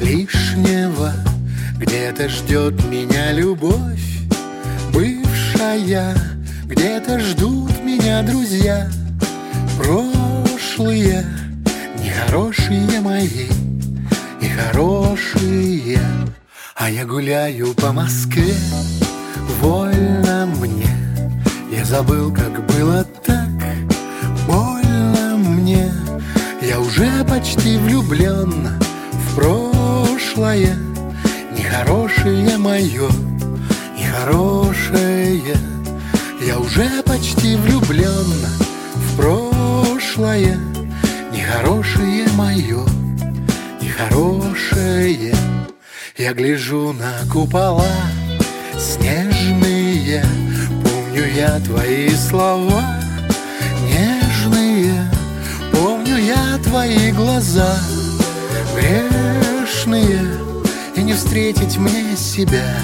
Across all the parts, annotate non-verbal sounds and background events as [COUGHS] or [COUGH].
лишнего. Где-то ждет меня любовь бывшая. Где-то ждут меня друзья. Прошлые, нехорошие мои И хорошие. А я гуляю по Москве Вольно мне. Я забыл, как было так Больно мне. Я уже почти влюблен В прошлое Нехорошее мое Нехорошее. Я уже почти влюблен В прошлое Нехорошее мое Нехорошее. Я гляжу на купола Снежные Помню я твои слова Нежные Помню я твои глаза Грешные И не встретить мне себя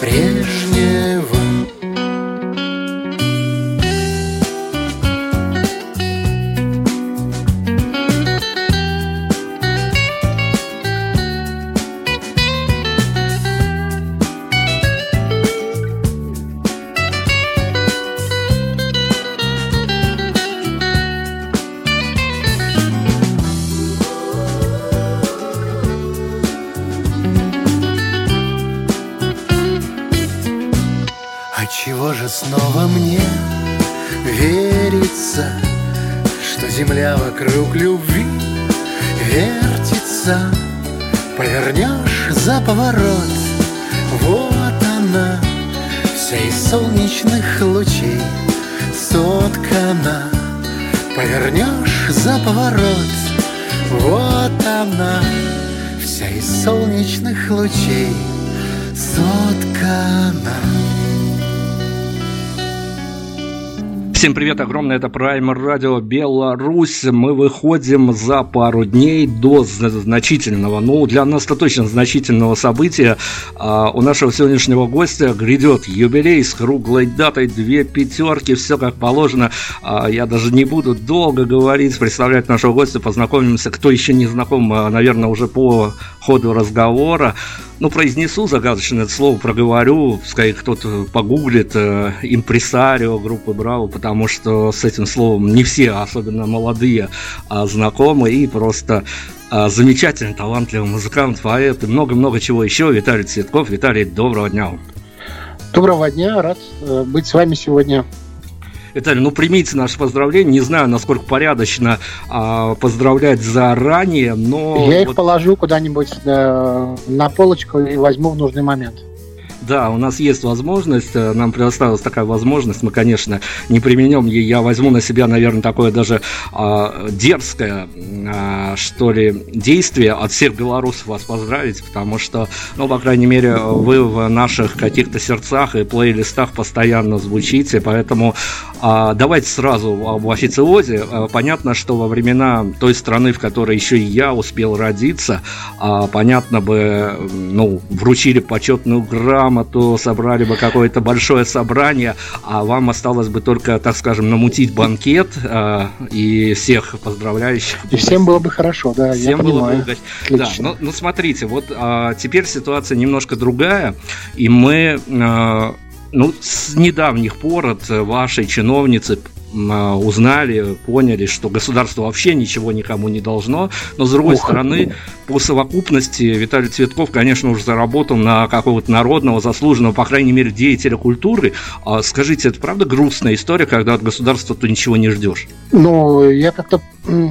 Прежнего снова мне верится, Что земля вокруг любви вертится? Повернешь за поворот, вот она, Вся из солнечных лучей соткана. Повернешь за поворот, вот она, Вся из солнечных лучей соткана. Всем привет, огромное, это Праймер Радио Беларусь. Мы выходим за пару дней до значительного, ну, для нас-то точно значительного события. А, у нашего сегодняшнего гостя грядет юбилей с круглой датой, две пятерки, все как положено. А, я даже не буду долго говорить, представлять нашего гостя, познакомимся. Кто еще не знаком, а, наверное, уже по ходу разговора. Ну, произнесу загадочное слово, проговорю, пускай кто-то погуглит э, импресарио группы Браво, потому что с этим словом не все, особенно молодые, а, знакомы, и просто а, замечательный, талантливый музыкант, поэт и много-много чего еще. Виталий Цветков. Виталий, доброго дня. Доброго дня, рад э, быть с вами сегодня. Виталий, ну примите наше поздравление. Не знаю, насколько порядочно а, поздравлять заранее, но... Я их положу куда-нибудь э, на полочку и возьму в нужный момент. Да, у нас есть возможность, э, нам предоставилась такая возможность, мы, конечно, не применем ее, я возьму на себя, наверное, такое даже а, дерзкое, а, что ли, действие от всех белорусов вас поздравить, потому что, ну, по крайней мере, вы в наших каких-то сердцах и плейлистах постоянно звучите, поэтому давайте сразу об официозе. А, понятно, что во времена той страны, в которой еще и я успел родиться, а, понятно бы, ну, вручили почетную грамоту, собрали бы какое-то большое собрание, а вам осталось бы только, так скажем, намутить банкет а, и всех поздравляющих. И всем было бы хорошо, да, Всем я было понимаю. бы. Да, ну, ну смотрите, вот а, теперь ситуация немножко другая, и мы, а, ну, с недавних пор от вашей чиновницы а, узнали, поняли, что государство вообще ничего никому не должно, но с другой Ух. стороны, по совокупности Виталий Цветков, конечно, уже заработал на какого-то народного, заслуженного, по крайней мере, деятеля культуры. А скажите, это правда грустная история, когда от государства ты ничего не ждешь? Ну, я как-то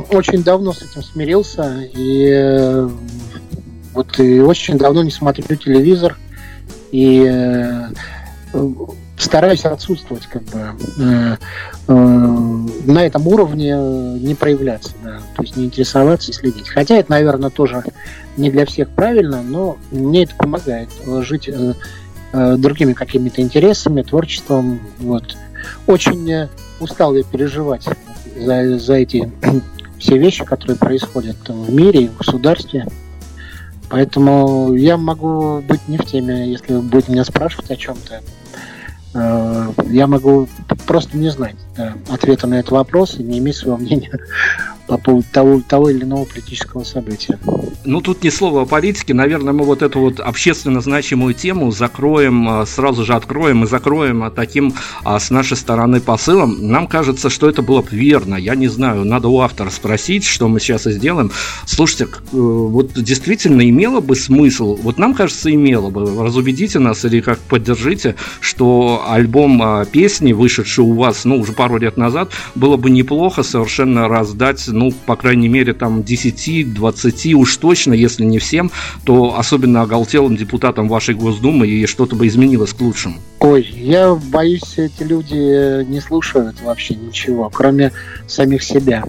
очень давно с этим смирился, и э, вот и очень давно не смотрю телевизор, и э, стараюсь отсутствовать как бы э, э, на этом уровне не проявляться, да, то есть не интересоваться и следить. Хотя это, наверное, тоже не для всех правильно, но мне это помогает жить э, э, другими какими-то интересами, творчеством. Вот. Очень устал я переживать за, за эти [CLEARS THROAT] все вещи, которые происходят в мире в государстве. Поэтому я могу быть не в теме, если вы будете меня спрашивать о чем-то. Э, я могу просто не знать ответа на этот вопрос и не иметь своего мнения [LAUGHS] по поводу того, того или иного политического события. Ну, тут ни слова о политике. Наверное, мы вот эту вот общественно значимую тему закроем, а, сразу же откроем и закроем а, таким а, с нашей стороны посылом. Нам кажется, что это было бы верно. Я не знаю, надо у автора спросить, что мы сейчас и сделаем. Слушайте, э, вот действительно имело бы смысл, вот нам кажется, имело бы, разубедите нас или как поддержите, что альбом песни, вышедший у вас, ну, уже пару лет назад, было бы неплохо совершенно раздать ну, по крайней мере, там 10-20 уж точно, если не всем, то особенно оголтелым депутатам вашей Госдумы и что-то бы изменилось к лучшему. Ой, я боюсь, эти люди не слушают вообще ничего, кроме самих себя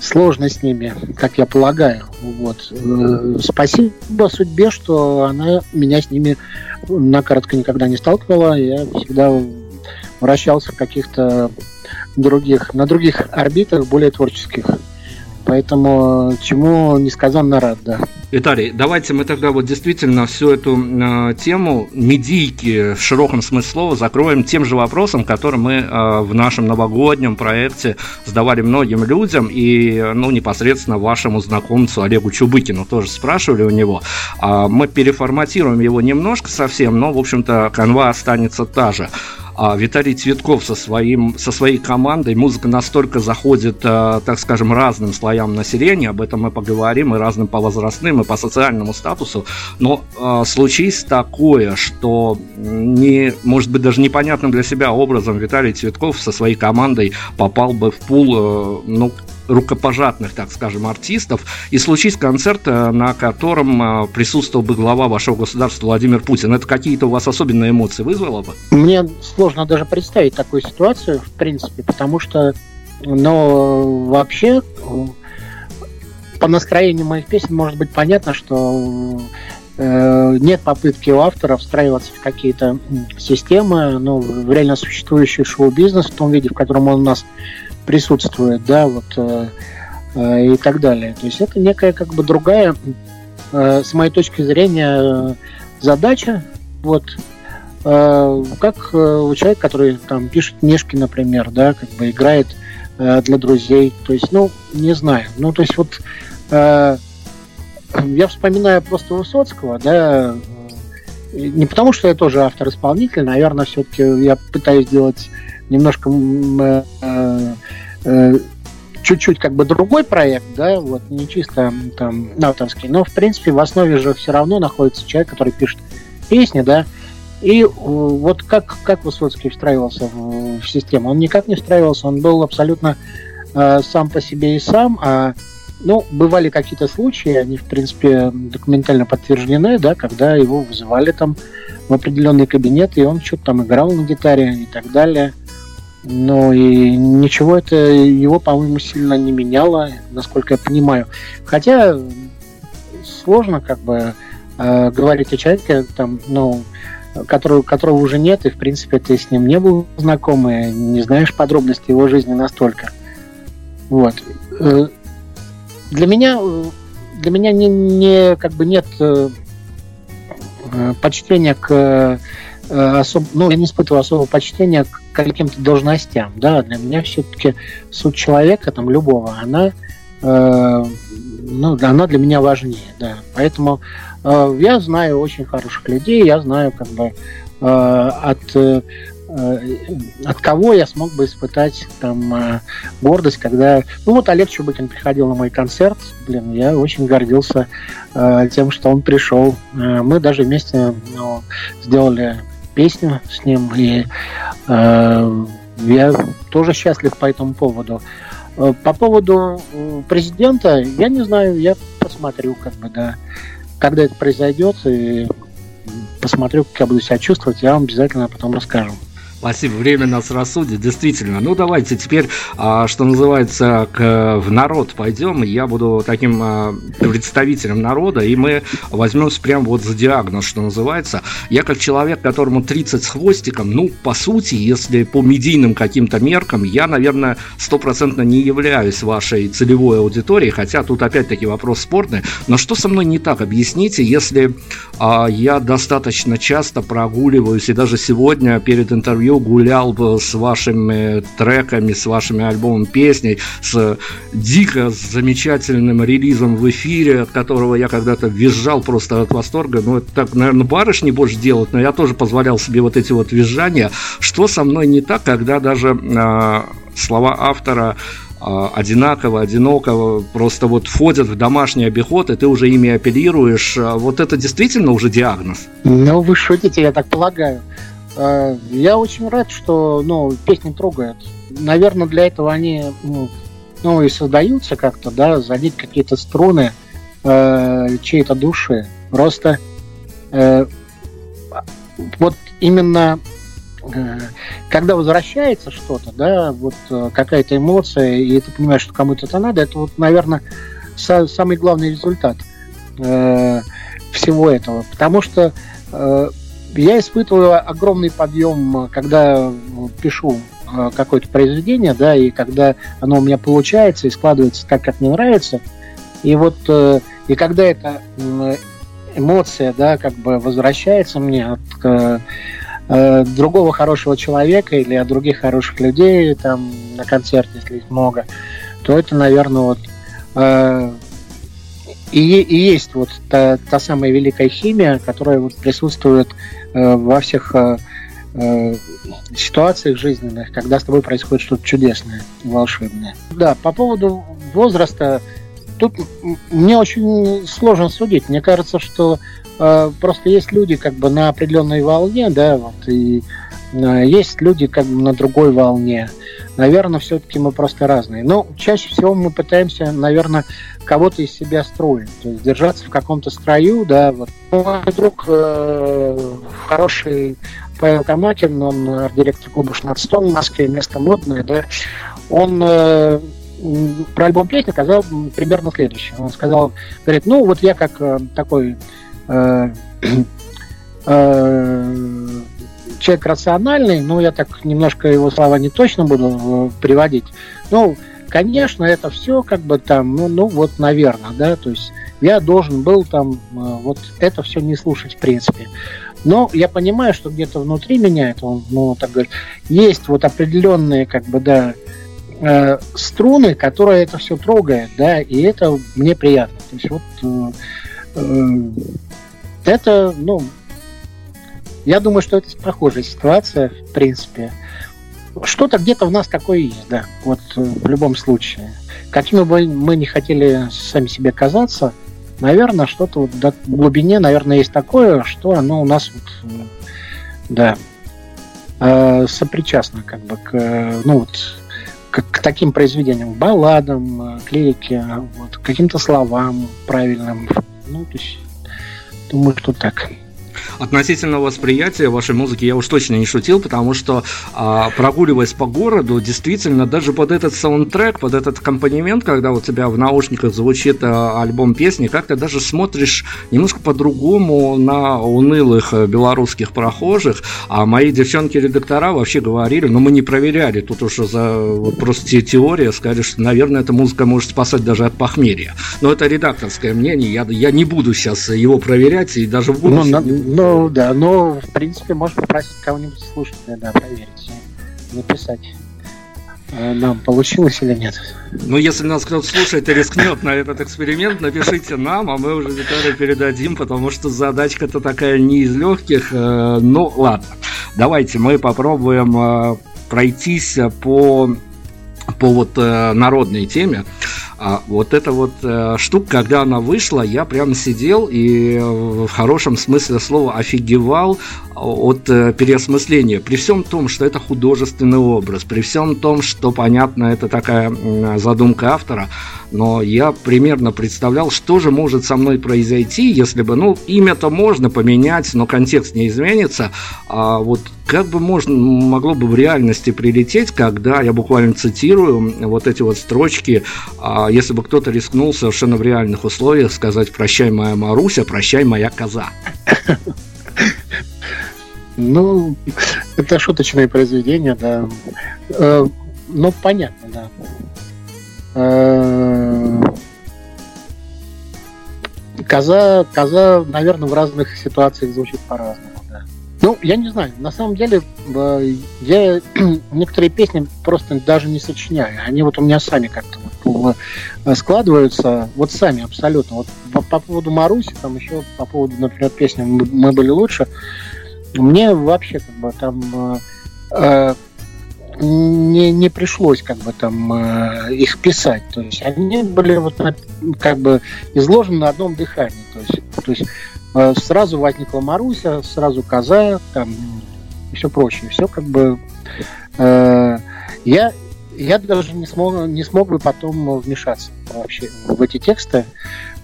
сложно с ними, как я полагаю. Вот. Э, спасибо судьбе, что она меня с ними накоротко никогда не сталкивала. Я всегда вращался в каких-то других, на других орбитах, более творческих. Поэтому чему несказанно рад, да. Виталий, давайте мы тогда вот действительно всю эту э, тему медийки в широком смысле слова закроем тем же вопросом, который мы э, в нашем новогоднем проекте задавали многим людям и ну, непосредственно вашему знакомцу Олегу Чубыкину тоже спрашивали у него. Э, мы переформатируем его немножко совсем, но, в общем-то, канва останется та же а Виталий Цветков со, своим, со своей командой. Музыка настолько заходит, а, так скажем, разным слоям населения, об этом мы поговорим, и разным по возрастным, и по социальному статусу. Но а, случись такое, что не, может быть, даже непонятным для себя образом Виталий Цветков со своей командой попал бы в пул, э, ну, рукопожатных, так скажем, артистов, и случись концерт, э, на котором э, присутствовал бы глава вашего государства Владимир Путин. Это какие-то у вас особенные эмоции вызвало бы? Мне сложно даже представить такую ситуацию, в принципе, потому что, но вообще по настроению моих песен может быть понятно, что э, нет попытки у автора встраиваться в какие-то системы, ну, в реально существующий шоу-бизнес в том виде, в котором он у нас присутствует, да, вот э, э, и так далее. То есть это некая как бы другая, э, с моей точки зрения, задача, вот, э, как э, у человека, который там пишет книжки, например, да, как бы играет э, для друзей, то есть, ну, не знаю, ну, то есть вот э, я вспоминаю просто Высоцкого, да, не потому, что я тоже автор-исполнитель, наверное, все-таки я пытаюсь делать немножко э, э, чуть-чуть как бы другой проект, да, вот не чисто там авторский, но в принципе в основе же все равно находится человек, который пишет песни, да, и э, вот как, как Высоцкий встраивался в, в систему? Он никак не встраивался, он был абсолютно э, сам по себе и сам, а ну, бывали какие-то случаи, они, в принципе, документально подтверждены, да, когда его вызывали там в определенный кабинет, и он что-то там играл на гитаре и так далее. Но и ничего это его, по-моему, сильно не меняло, насколько я понимаю. Хотя сложно как бы э, говорить о человеке, там, ну, которого, которого уже нет, и, в принципе, ты с ним не был знаком, и не знаешь подробностей его жизни настолько. Вот. Э, для меня, для меня не, не как бы нет э, почтения к Э, особ... ну, я не испытываю особого почтения к каким-то должностям, да, для меня все-таки суть человека, там, любого, она, э, ну, она для меня важнее, да, поэтому э, я знаю очень хороших людей, я знаю, как бы, э, от э, от кого я смог бы испытать там э, гордость, когда... Ну вот Олег Чубыкин приходил на мой концерт, блин, я очень гордился э, тем, что он пришел. Э, мы даже вместе ну, сделали песню с ним, и э, я тоже счастлив по этому поводу. Э, по поводу э, президента, я не знаю, я посмотрю, как бы, да, когда это произойдет, и посмотрю, как я буду себя чувствовать, я вам обязательно потом расскажу. Спасибо, время нас рассудит, действительно. Ну, давайте теперь, а, что называется, к, в народ пойдем. Я буду таким а, представителем народа, и мы возьмемся прям вот за диагноз, что называется. Я как человек, которому 30 с хвостиком, ну, по сути, если по медийным каким-то меркам, я, наверное, стопроцентно не являюсь вашей целевой аудиторией, хотя тут опять-таки вопрос спорный. Но что со мной не так? Объясните, если а, я достаточно часто прогуливаюсь, и даже сегодня перед интервью интервью гулял с вашими треками, с вашими альбомом песней, с дико замечательным релизом в эфире, от которого я когда-то визжал просто от восторга. Ну, это так, наверное, барышни больше делают, но я тоже позволял себе вот эти вот визжания. Что со мной не так, когда даже э, слова автора а, одинаково, одиноко, просто вот входят в домашний обиход, и ты уже ими апеллируешь. А вот это действительно уже диагноз? Ну, вы шутите, я так полагаю. Э, я очень рад, что ну, песни трогают. Наверное, для этого они ну, ну и создаются как-то, да, задеть какие-то струны э, чьей-то души. Просто э, вот именно э, когда возвращается что-то, да, вот э, какая-то эмоция, и ты понимаешь, что кому-то это надо, это вот, наверное, са- самый главный результат э, всего этого. Потому что э, я испытываю огромный подъем, когда пишу э, какое-то произведение, да, и когда оно у меня получается и складывается так, как мне нравится. И вот, э, и когда эта эмоция, да, как бы возвращается мне от э, другого хорошего человека или от других хороших людей там на концерте, если их много, то это, наверное, вот и, и есть вот та, та самая великая химия, которая вот присутствует э, во всех э, э, ситуациях жизненных, когда с тобой происходит что-то чудесное, волшебное. Да, по поводу возраста, тут мне очень сложно судить. Мне кажется, что э, просто есть люди как бы на определенной волне, да, вот, и э, есть люди как бы на другой волне. Наверное, все-таки мы просто разные. Но чаще всего мы пытаемся, наверное, кого-то из себя строить. То есть держаться в каком-то строю, да. Вот. Мой друг э, хороший Павел Камакин, он арт-директор клуба «Шнатстон» в Москве, место модное, да. Он э, про альбом песни сказал примерно следующее. Он сказал, говорит, ну вот я как э, такой э, [CLEARS THROAT] э, человек рациональный, но я так немножко его слова не точно буду э, приводить. Ну, конечно, это все как бы там, ну, ну вот, наверное, да, то есть я должен был там э, вот это все не слушать в принципе. Но я понимаю, что где-то внутри меня, это ну, так говорит, есть вот определенные, как бы, да, э, струны, которые это все трогает, да, и это мне приятно. То есть вот э, э, это, ну, я думаю, что это похожая ситуация, в принципе. Что-то где-то в нас такое есть, да, вот э, в любом случае. Какими бы мы не хотели сами себе казаться, наверное, что-то вот в глубине, наверное, есть такое, что оно у нас вот, э, да, э, сопричастно как бы к, ну вот, к, к таким произведениям, балладам, к лирике, вот, каким-то словам правильным. Ну, то есть, думаю, что так относительно восприятия вашей музыки я уж точно не шутил, потому что а, прогуливаясь по городу, действительно, даже под этот саундтрек, под этот аккомпанемент, когда у тебя в наушниках звучит а, альбом песни, как-то даже смотришь немножко по-другому на унылых э, белорусских прохожих, а мои девчонки-редактора вообще говорили, но ну, мы не проверяли, тут уже за вот просто теория, сказали, что, наверное, эта музыка может спасать даже от похмелья. Но это редакторское мнение, я, я не буду сейчас его проверять и даже в будущем... Ну, ну да, но в принципе можешь попросить кого-нибудь слушателя, да, проверить, написать э, нам получилось или нет. Ну, если нас кто-то слушает и рискнет на этот эксперимент, напишите нам, а мы уже Виталию передадим, потому что задачка-то такая не из легких. Э, ну, ладно, давайте мы попробуем э, пройтись по, по вот народной теме. А вот эта вот э, штука, когда она вышла, я прям сидел и в хорошем смысле слова офигевал от э, переосмысления. При всем том, что это художественный образ, при всем том, что, понятно, это такая э, задумка автора, но я примерно представлял, что же может со мной произойти, если бы, ну, имя-то можно поменять, но контекст не изменится, а вот как бы можно, могло бы в реальности прилететь, когда, я буквально цитирую, вот эти вот строчки, а, если бы кто-то рискнул совершенно в реальных условиях сказать «Прощай, моя Маруся, прощай, моя коза». Ну, это шуточное произведение, да. Э, ну, понятно, да. Э, коза, коза, наверное, в разных ситуациях звучит по-разному. Ну, я не знаю. На самом деле, э, я [CLEARS THROAT] некоторые песни просто даже не сочиняю. Они вот у меня сами как-то вот э, складываются, вот сами абсолютно. Вот по, по поводу Маруси, там еще по поводу, например, песни «Мы были лучше», мне вообще как бы там э, не, не пришлось как бы там э, их писать. То есть они были вот как бы изложены на одном дыхании. То есть, то есть Э, сразу возникла Маруся, сразу Коза, там и все прочее. Все как бы... Э, я, я даже не смог, не смог бы потом вмешаться вообще в эти тексты,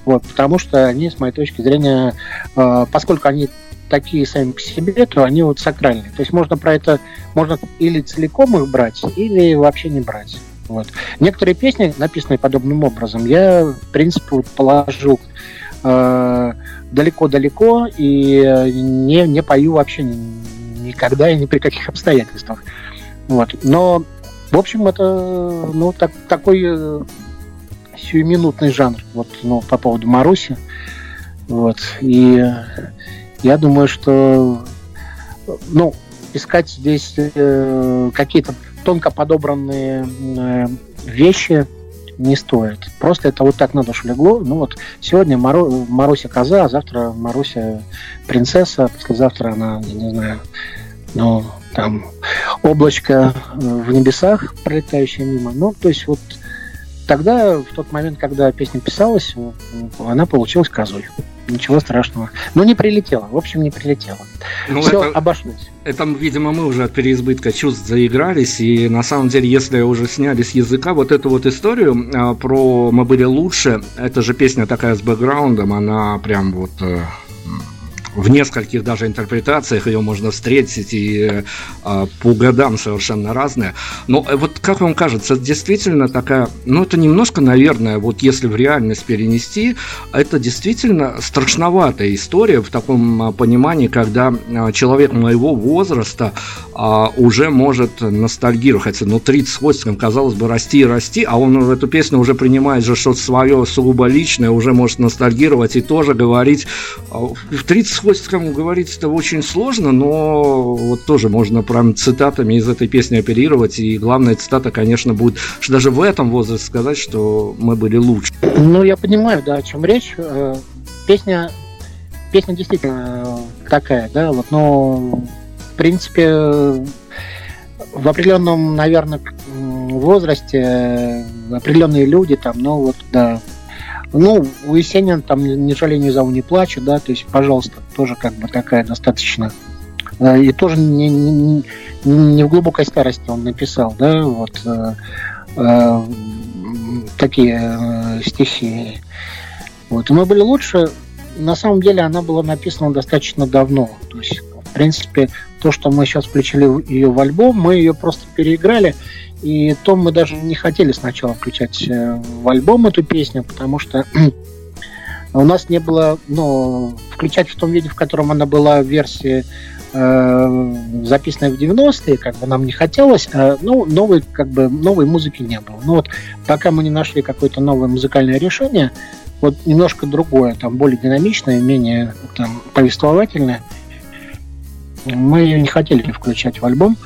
вот, потому что они, с моей точки зрения, э, поскольку они такие сами по себе, то они вот сакральные. То есть можно про это, можно или целиком их брать, или вообще не брать. Вот. Некоторые песни, написанные подобным образом, я, в принципе, вот положил э, далеко-далеко и э, не, не пою вообще никогда и ни при каких обстоятельствах. Вот. Но, в общем, это ну, так, такой э, сиюминутный жанр вот, ну, по поводу Маруси. Вот. И я думаю, что ну, искать здесь э, какие-то тонко подобранные э, вещи не стоит. Просто это вот так на душу легло. Ну вот сегодня Мару, Маруся коза, а завтра Маруся принцесса, послезавтра она, я не знаю, ну, там, облачко э, в небесах, пролетающее мимо. Ну, то есть вот тогда, в тот момент, когда песня писалась, она получилась козой. Ничего страшного. Но не прилетела. В общем, не прилетела. Ну, Все это, обошлось. Это, видимо, мы уже от переизбытка чувств заигрались. И на самом деле, если уже сняли с языка вот эту вот историю а, про «Мы были лучше», это же песня такая с бэкграундом, она прям вот э, в нескольких даже интерпретациях ее можно встретить и э, по годам совершенно разные. Но э, вот как вам кажется, действительно такая, ну это немножко, наверное, вот если в реальность перенести, это действительно страшноватая история в таком э, понимании, когда э, человек моего возраста э, уже может ностальгировать, ну 30 с хвостиком, казалось бы, расти и расти, а он эту песню уже принимает же что-то свое сугубо личное, уже может ностальгировать и тоже говорить в 30 хвостиком говорить это очень сложно, но вот тоже можно прям цитатами из этой песни оперировать. И главная цитата, конечно, будет что даже в этом возрасте сказать, что мы были лучше. Ну, я понимаю, да, о чем речь. Э, песня, песня действительно такая, да, вот, но в принципе в определенном, наверное, возрасте определенные люди там, ну вот, да, ну, у Есенина там «Не жалею, не зову, не плачу», да, то есть, пожалуйста, тоже как бы такая достаточно э, и тоже не, не, не в глубокой старости он написал, да, вот э, э, такие э, стихи. Вот. И мы были лучше. На самом деле она была написана достаточно давно. То есть, в принципе, то, что мы сейчас включили ее в альбом, мы ее просто переиграли и то мы даже не хотели сначала включать э, в альбом эту песню, потому что [CLEARS THROAT] у нас не было, ну, включать в том виде, в котором она была в версии э, записанной в 90-е, как бы нам не хотелось, а, ну, новой, как бы, новой музыки не было. Ну вот, пока мы не нашли какое-то новое музыкальное решение, вот немножко другое, там, более динамичное, менее там, повествовательное, мы ее не хотели включать в альбом.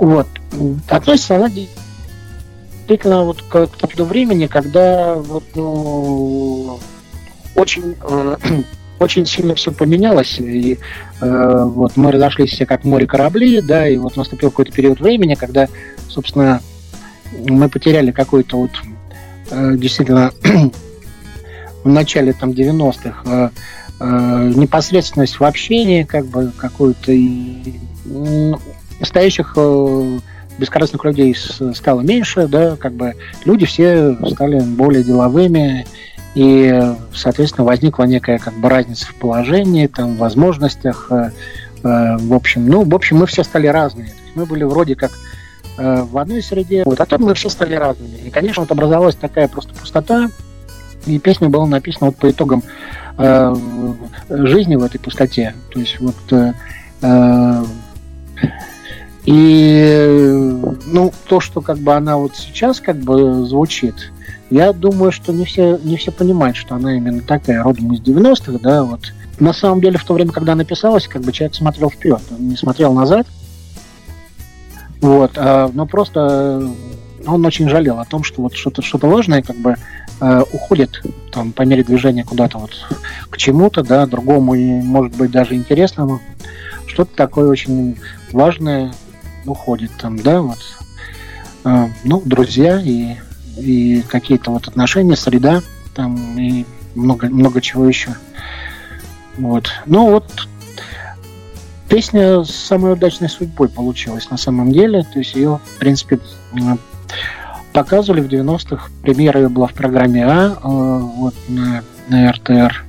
Вот. Относится она действительно вот к, к тому времени, когда вот, ну, очень, э, [CLEARS THROAT] очень сильно все поменялось, и э, вот мы разошлись все как море корабли, да, и вот наступил какой-то период времени, когда, собственно, мы потеряли какой-то вот э, действительно [CLEARS THROAT] в начале там 90-х э, э, непосредственность в общении, как бы какую-то и, настоящих э, бескорыстных людей стало меньше, да, как бы люди все стали более деловыми, и, соответственно, возникла некая как бы разница в положении, там, в возможностях, э, в общем, ну, в общем, мы все стали разные. Мы были вроде как в одной среде, вот, а тут мы все стали разными. И, конечно, вот образовалась такая просто пустота, и песня была написана вот по итогам э, жизни в этой пустоте. То есть вот э, и ну то, что как бы она вот сейчас как бы звучит, я думаю, что не все не все понимают, что она именно такая родом из 90-х, да, вот. На самом деле в то время, когда она писалась, как бы человек смотрел вперед, он не смотрел назад. Вот, а, но просто он очень жалел о том, что вот что-то что-то важное как бы э, уходит там по мере движения куда-то вот к чему-то, да, другому и может быть даже интересному. Что-то такое очень важное уходит там, да, вот. Э, ну, друзья и, и какие-то вот отношения, среда там и много, много чего еще. Вот. Ну вот песня с самой удачной судьбой получилась на самом деле. То есть ее, в принципе, показывали в 90-х. Премьера ее была в программе А, э, вот на, на РТР.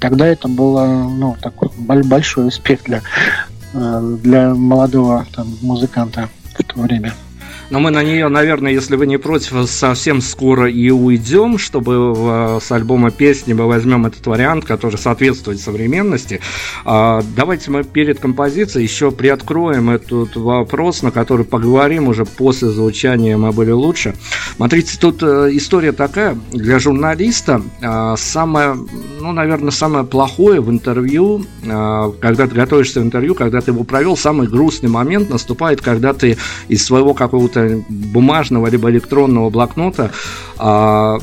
Тогда это было ну, такой большой успех для, для молодого там, музыканта в то время. Но мы на нее, наверное, если вы не против, совсем скоро и уйдем, чтобы с альбома песни мы возьмем этот вариант, который соответствует современности. А, давайте мы перед композицией еще приоткроем этот вопрос, на который поговорим уже после звучания «Мы были лучше». Смотрите, тут э, история такая. Для журналиста а, самое, ну, наверное, самое плохое в интервью, а, когда ты готовишься в интервью, когда ты его провел, самый грустный момент наступает, когда ты из своего какого-то какого-то бумажного либо электронного блокнота а,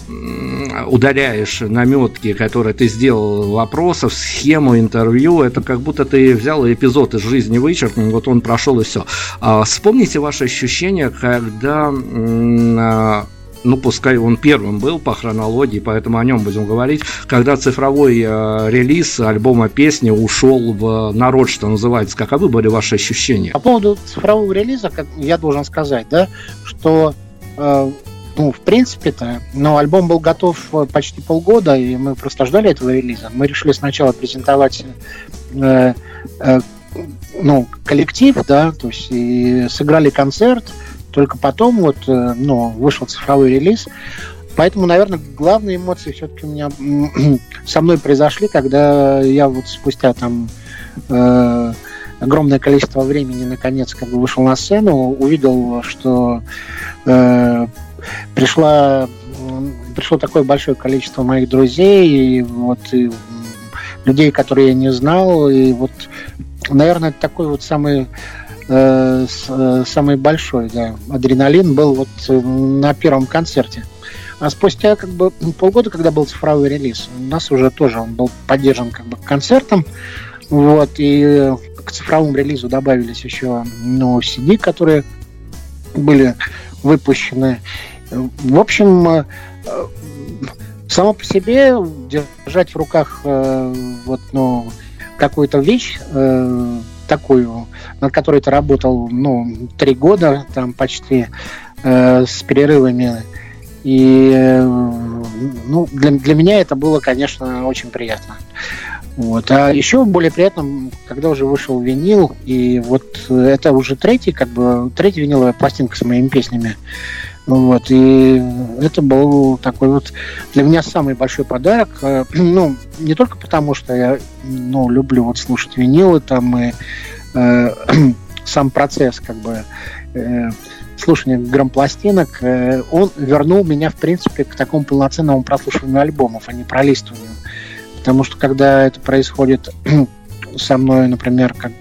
удаляешь наметки, которые ты сделал вопросов, схему интервью, это как будто ты взял эпизод из жизни вычеркнул, вот он прошел и все. А, вспомните ваши ощущения, когда а, ну, пускай он первым был по хронологии, поэтому о нем будем говорить, когда цифровой э, релиз альбома песни ушел в народ, что называется. Каковы были ваши ощущения? По поводу цифрового релиза, как я должен сказать, да, что э, ну, в принципе-то, но альбом был готов э, почти полгода, и мы просто ждали этого релиза. Мы решили сначала презентовать э, э, ну, коллектив, да, то есть и сыграли концерт, только потом вот, э, ну, вышел цифровой релиз. Поэтому, наверное, главные эмоции все-таки у меня [CLEARS THROAT] со мной произошли, когда я вот спустя там э, огромное количество времени наконец как бы вышел на сцену, увидел, что э, пришла пришло такое большое количество моих друзей и вот и людей, которые я не знал, и вот, наверное, это такой вот самый Э, э, самый большой, да, адреналин был вот э, на первом концерте. А спустя как бы полгода, когда был цифровой релиз, у нас уже тоже он был поддержан как бы концертом, вот, и к цифровому релизу добавились еще ну, CD, которые были выпущены. В общем, само по себе держать в руках вот, ну, какую-то вещь такую, над которой ты работал, ну, три года, там почти э, с перерывами. И э, ну, для, для меня это было, конечно, очень приятно. Вот. А еще более приятно, когда уже вышел винил, и вот это уже третий, как бы, третья виниловая пластинка с моими песнями. Вот, и это был такой вот для меня самый большой подарок. Э, [CLEARS THROAT] ну, не только потому, что я ну, люблю вот слушать винилы там и э, [CLEARS THROAT] сам процесс как бы э, слушания грампластинок, э, он вернул меня, в принципе, к такому полноценному прослушиванию альбомов, а не пролистыванию. Потому что когда это происходит [CLEARS THROAT] со мной, например, как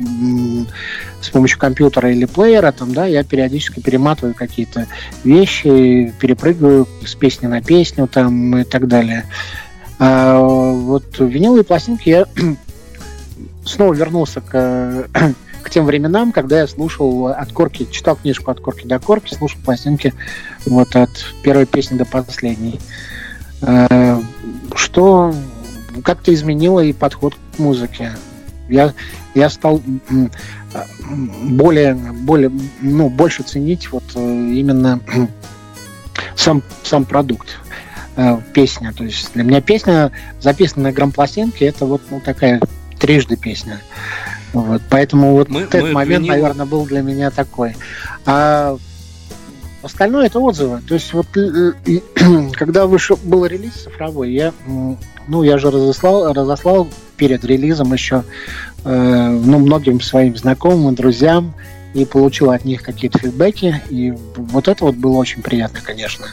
с помощью компьютера или плеера, там, да, я периодически перематываю какие-то вещи, перепрыгиваю с песни на песню там и так далее. А вот виниловые пластинки я [CLEARS THROAT] снова вернулся к, [CLEARS THROAT] к тем временам, когда я слушал от корки, читал книжку от корки до корки, слушал пластинки вот от первой песни до последней. А, что как-то изменило и подход к музыке. Я, я стал более, более, ну, больше ценить вот э, именно [CLEARS THROAT] сам, сам продукт э, песня. То есть для меня песня, записанная на грампластинке, это вот ну, такая трижды песня. Вот, поэтому вот мы, этот мы момент, винил... наверное, был для меня такой. А остальное это отзывы. То есть вот [CLEARS THROAT] когда вышел был релиз цифровой, я ну я же разослал, разослал перед релизом еще э, ну, многим своим знакомым, друзьям и получил от них какие-то фидбэки. И вот это вот было очень приятно, конечно.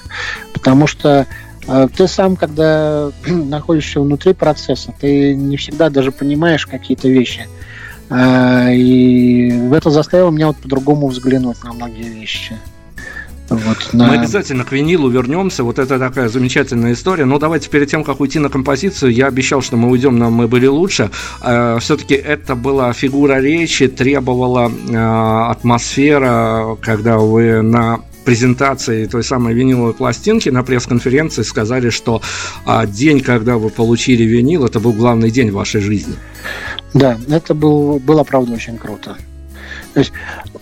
Потому что э, ты сам, когда [CLEARS THROAT] находишься внутри процесса, ты не всегда даже понимаешь какие-то вещи. Э, и это заставило меня вот по-другому взглянуть на многие вещи. Вот, на... Мы обязательно к винилу вернемся. Вот это такая замечательная история. Но давайте перед тем, как уйти на композицию, я обещал, что мы уйдем на «Мы были лучше». Э, Все-таки это была фигура речи, требовала э, атмосфера, когда вы на презентации той самой виниловой пластинки на пресс-конференции сказали, что а, день, когда вы получили винил, это был главный день в вашей жизни. Да, это был, было, правда, очень круто. То есть,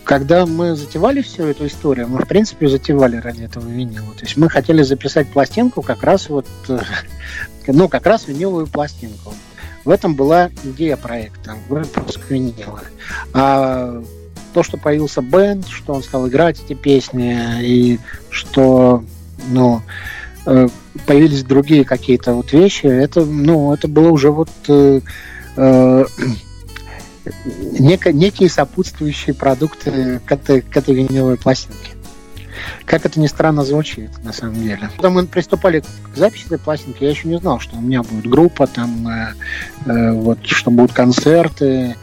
когда мы затевали всю эту историю, мы, в принципе, затевали ради этого винила. То есть, мы хотели записать пластинку как раз вот, э, [LAUGHS] ну, как раз виниловую пластинку. В этом была идея проекта, выпуск винила. А то, что появился бенд, что он стал играть эти песни, и что, ну, э, появились другие какие-то вот вещи, это, ну, это было уже вот э, неко, некие сопутствующие продукты к этой, виниловой пластинке. Как это ни странно звучит, на самом деле. Когда мы приступали к записи этой пластинки, я еще не знал, что у меня будет группа, там, э, э, вот, что будут концерты,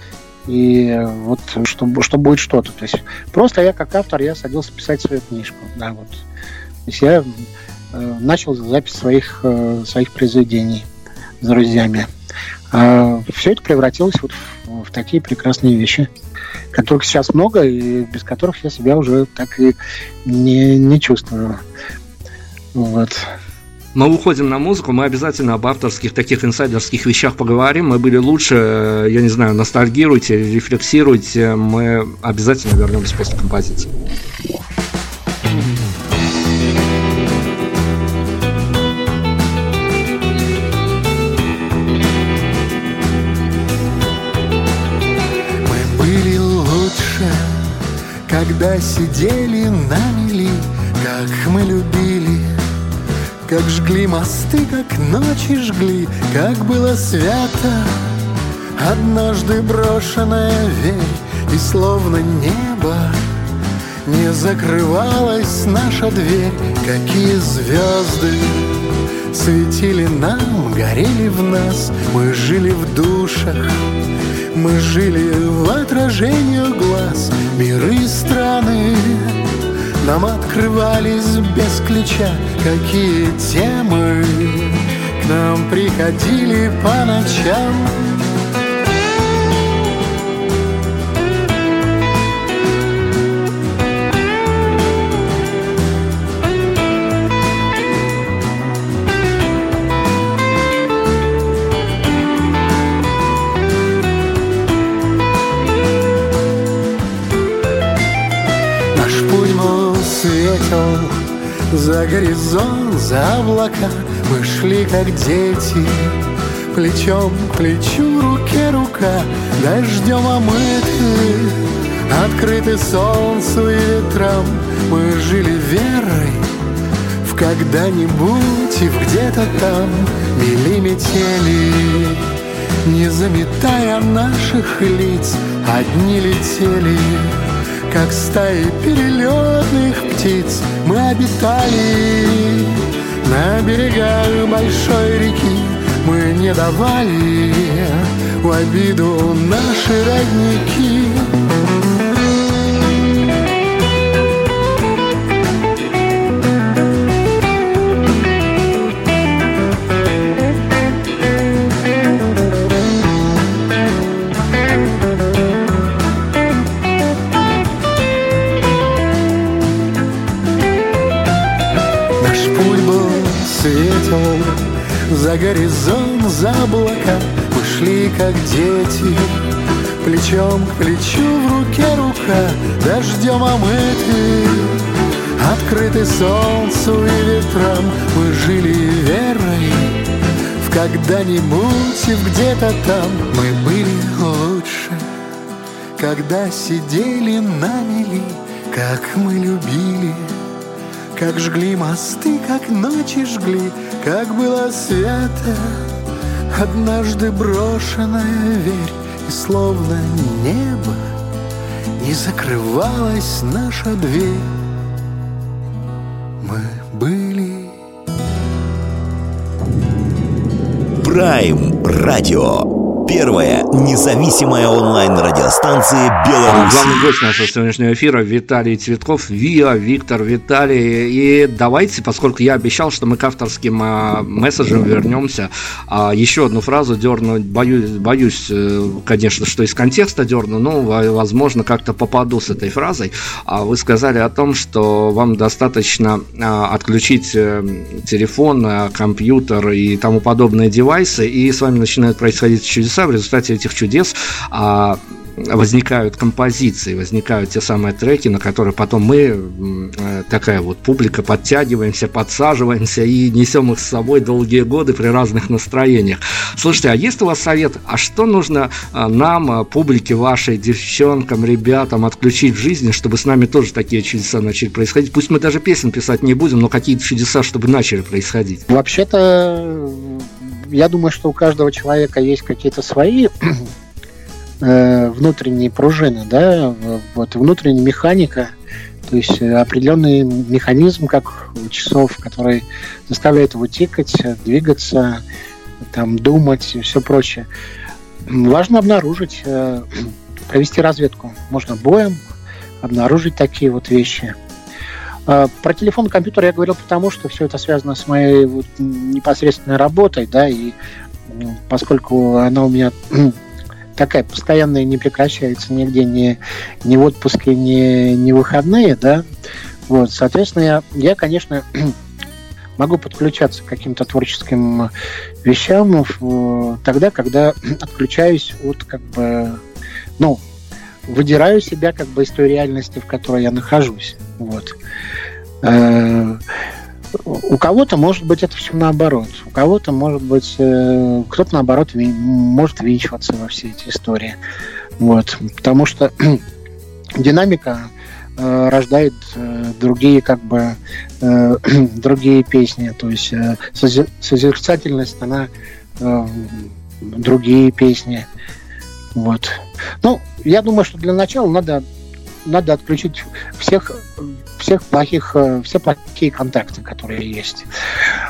и вот что, что будет что-то. То есть просто я как автор, я садился писать свою книжку. Да, вот. То есть я э, начал запись своих, э, своих произведений с друзьями. А все это превратилось вот в, в такие прекрасные вещи, которых сейчас много и без которых я себя уже так и не, не чувствую. Вот. Мы уходим на музыку, мы обязательно об авторских таких инсайдерских вещах поговорим. Мы были лучше, я не знаю, ностальгируйте, рефлексируйте. Мы обязательно вернемся после композиции. Когда сидели на мели, как мы любили. Как жгли мосты, как ночи жгли Как было свято. Однажды брошенная верь И словно небо Не закрывалась наша дверь. Какие звезды Светили нам, горели в нас. Мы жили в душах мы жили в отражении глаз. Миры страны Нам открывались без ключа. Какие темы К нам приходили по ночам За горизонт, за облака Мы шли, как дети. Плечом к плечу, руке рука Дождем омыты Открыты солнцу и ветрам Мы жили верой В когда-нибудь и в где-то там. Мели метели Не заметая наших лиц Одни летели как стаи перелетных птиц. Мы обитали на берегах большой реки. Мы не давали в обиду наши родники За горизонт, за облака. Мы шли, как дети Плечом к плечу, в руке рука. Дождем омыты Открыты солнцу и ветрам. Мы жили верой В когда-нибудь и где-то там. Мы были лучше когда сидели на мели, как мы любили, как жгли мосты, как ночи жгли, как было свято, однажды брошенная верь, и словно небо не закрывалась наша дверь. Мы были Прайм Радио. Первая независимая онлайн-радиостанция Беларуси. Главный гость нашего сегодняшнего эфира Виталий Цветков, ВИА, Виктор Виталий. И давайте, поскольку я обещал, что мы к авторским а, месседжам вернемся, а, еще одну фразу дерну. Боюсь, боюсь, э, конечно, что из контекста дерну, но, возможно, как-то попаду с этой фразой. А вы сказали о том, что вам достаточно отключить э, телефон, компьютер и тому подобные девайсы, и с вами начинают происходить чудеса чудеса, в результате этих чудес а, возникают композиции, возникают те самые треки, на которые потом мы, э, такая вот публика, подтягиваемся, подсаживаемся и несем их с собой долгие годы при разных настроениях. Слушайте, а есть у вас совет, а что нужно э, нам, э, публике вашей, девчонкам, ребятам отключить в жизни, чтобы с нами тоже такие чудеса начали происходить? Пусть мы даже песен писать не будем, но какие-то чудеса, чтобы начали происходить. Вообще-то я думаю, что у каждого человека есть какие-то свои [CLEARS THROAT] э, внутренние пружины, да, вот внутренняя механика, то есть определенный механизм, как у часов, который заставляет его тикать, двигаться, там, думать и все прочее. Важно обнаружить, э, [CLEARS THROAT] провести разведку. Можно боем обнаружить такие вот вещи – про телефон и компьютер я говорил потому, что все это связано с моей вот непосредственной работой, да, и поскольку она у меня [CLEARS THROAT] такая постоянная, не прекращается нигде, ни, ни в отпуске, ни, ни выходные, да, вот, соответственно, я, я конечно, [CLEARS THROAT] могу подключаться к каким-то творческим вещам тогда, когда [CLEARS THROAT] отключаюсь от, как бы, ну, выдираю себя как бы из той реальности, в которой я нахожусь. Вот. Э, у кого-то может быть это все наоборот. У кого-то может быть э, кто-то наоборот может винчиваться во все эти истории. Вот. Потому что [CLEARS THROAT] динамика э, рождает другие как бы [CLEARS THROAT] другие песни. То есть созерцательность, она другие песни. Вот. Ну, я думаю, что для начала надо надо отключить всех, всех плохих, э, все плохие контакты, которые есть.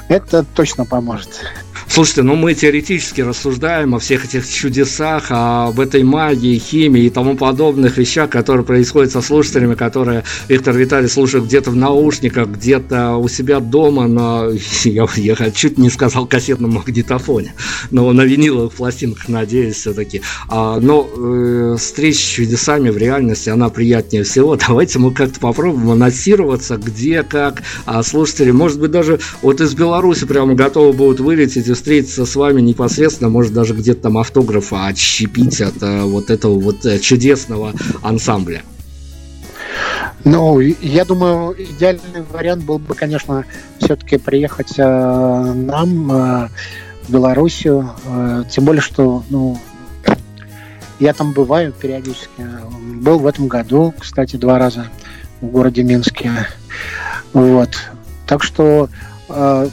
Это точно поможет. Слушайте, ну мы теоретически рассуждаем о всех этих чудесах, об этой магии, химии и тому подобных вещах, которые происходят со слушателями, которые Виктор Виталий слушает где-то в наушниках, где-то у себя дома на, [LAUGHS] я, я чуть не сказал кассетном магнитофоне, но на виниловых пластинках, надеюсь, все-таки. А, но э, встреча с чудесами в реальности, она приятнее всего. [LAUGHS] Давайте мы как-то попробуем анонсироваться, где, как, а слушатели, может быть, даже вот из Беларуси прямо готовы будут вылететь встретиться с вами непосредственно, может даже где-то там автографа отщепить от э, вот этого вот э, чудесного ансамбля. Ну, я думаю, идеальный вариант был бы, конечно, все-таки приехать э, нам э, в Белоруссию. Э, тем более, что ну, я там бываю периодически. Был в этом году, кстати, два раза в городе Минске. Вот. Так что э,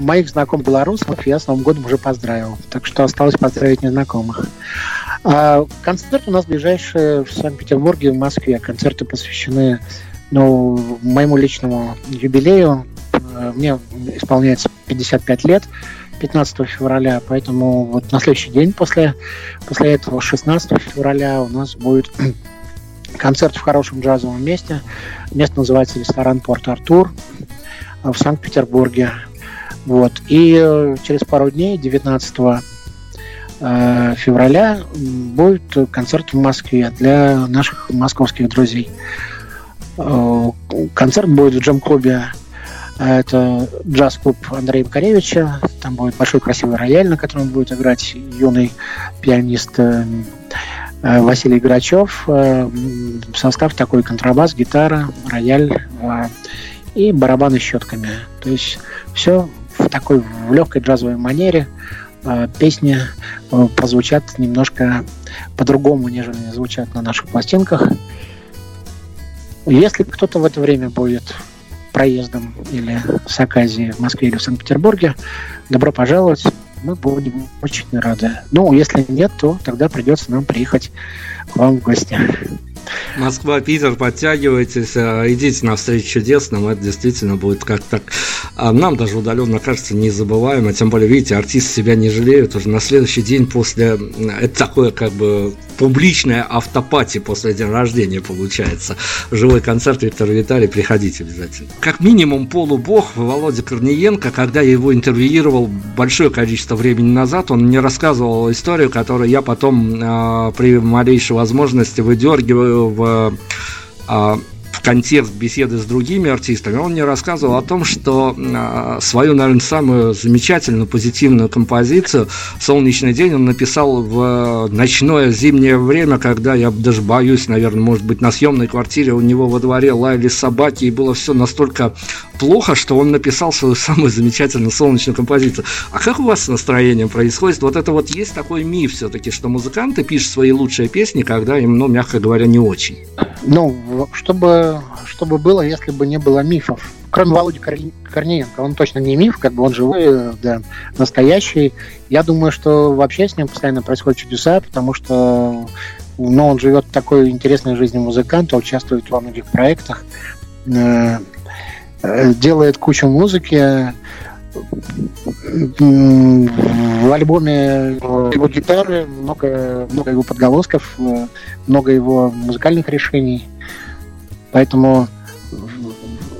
моих знакомых белорусов я с Новым годом уже поздравил. Так что осталось поздравить незнакомых. А концерт у нас ближайший в Санкт-Петербурге, в Москве. Концерты посвящены ну, моему личному юбилею. Э, мне исполняется 55 лет. 15 февраля, поэтому вот на следующий день после, после этого, 16 февраля, у нас будет [CLEARS THROAT] концерт в хорошем джазовом месте. Место называется ресторан Порт-Артур в Санкт-Петербурге. Вот. И э, через пару дней, 19 э, февраля, будет концерт в Москве для наших московских друзей. Э, концерт будет в джем-клубе это джаз-клуб Андрея Макаревича. Там будет большой красивый рояль, на котором будет играть юный пианист Василий Грачев. Состав такой контрабас, гитара, рояль и барабаны щетками. То есть все в такой в легкой джазовой манере э, песни э, прозвучат немножко по-другому, нежели звучат на наших пластинках. Если кто-то в это время будет проездом или с Аказии в Москве или в Санкт-Петербурге, добро пожаловать. Мы будем очень рады. Ну, если нет, то тогда придется нам приехать к вам в гости. Москва, Питер, подтягивайтесь, а, идите на встречу чудесным, это действительно будет как так. А нам даже удаленно кажется незабываемо, тем более, видите, артисты себя не жалеют, уже на следующий день после, это такое как бы публичная автопати после дня рождения получается. Живой концерт Виктор Виталий, приходите обязательно. Как минимум полубог Володя Корниенко, когда я его интервьюировал большое количество времени назад, он мне рассказывал историю, которую я потом э, при малейшей возможности выдергиваю в э, в контекст беседы с другими артистами, он мне рассказывал о том, что э, свою, наверное, самую замечательную, позитивную композицию «Солнечный день» он написал в ночное зимнее время, когда я даже боюсь, наверное, может быть, на съемной квартире у него во дворе лаяли собаки, и было все настолько плохо, что он написал свою самую замечательную солнечную композицию. А как у вас с настроением происходит? Вот это вот есть такой миф все-таки, что музыканты пишут свои лучшие песни, когда им, ну, мягко говоря, не очень. Ну, чтобы, чтобы было, если бы не было мифов. Кроме Володи Корниенко, он точно не миф, как бы он живой, да, настоящий. Я думаю, что вообще с ним постоянно происходят чудеса, потому что ну, он живет такой интересной жизнью музыканта, участвует во многих проектах, э, делает кучу музыки, в альбоме его гитары, много, много его подголосков, много его музыкальных решений. Поэтому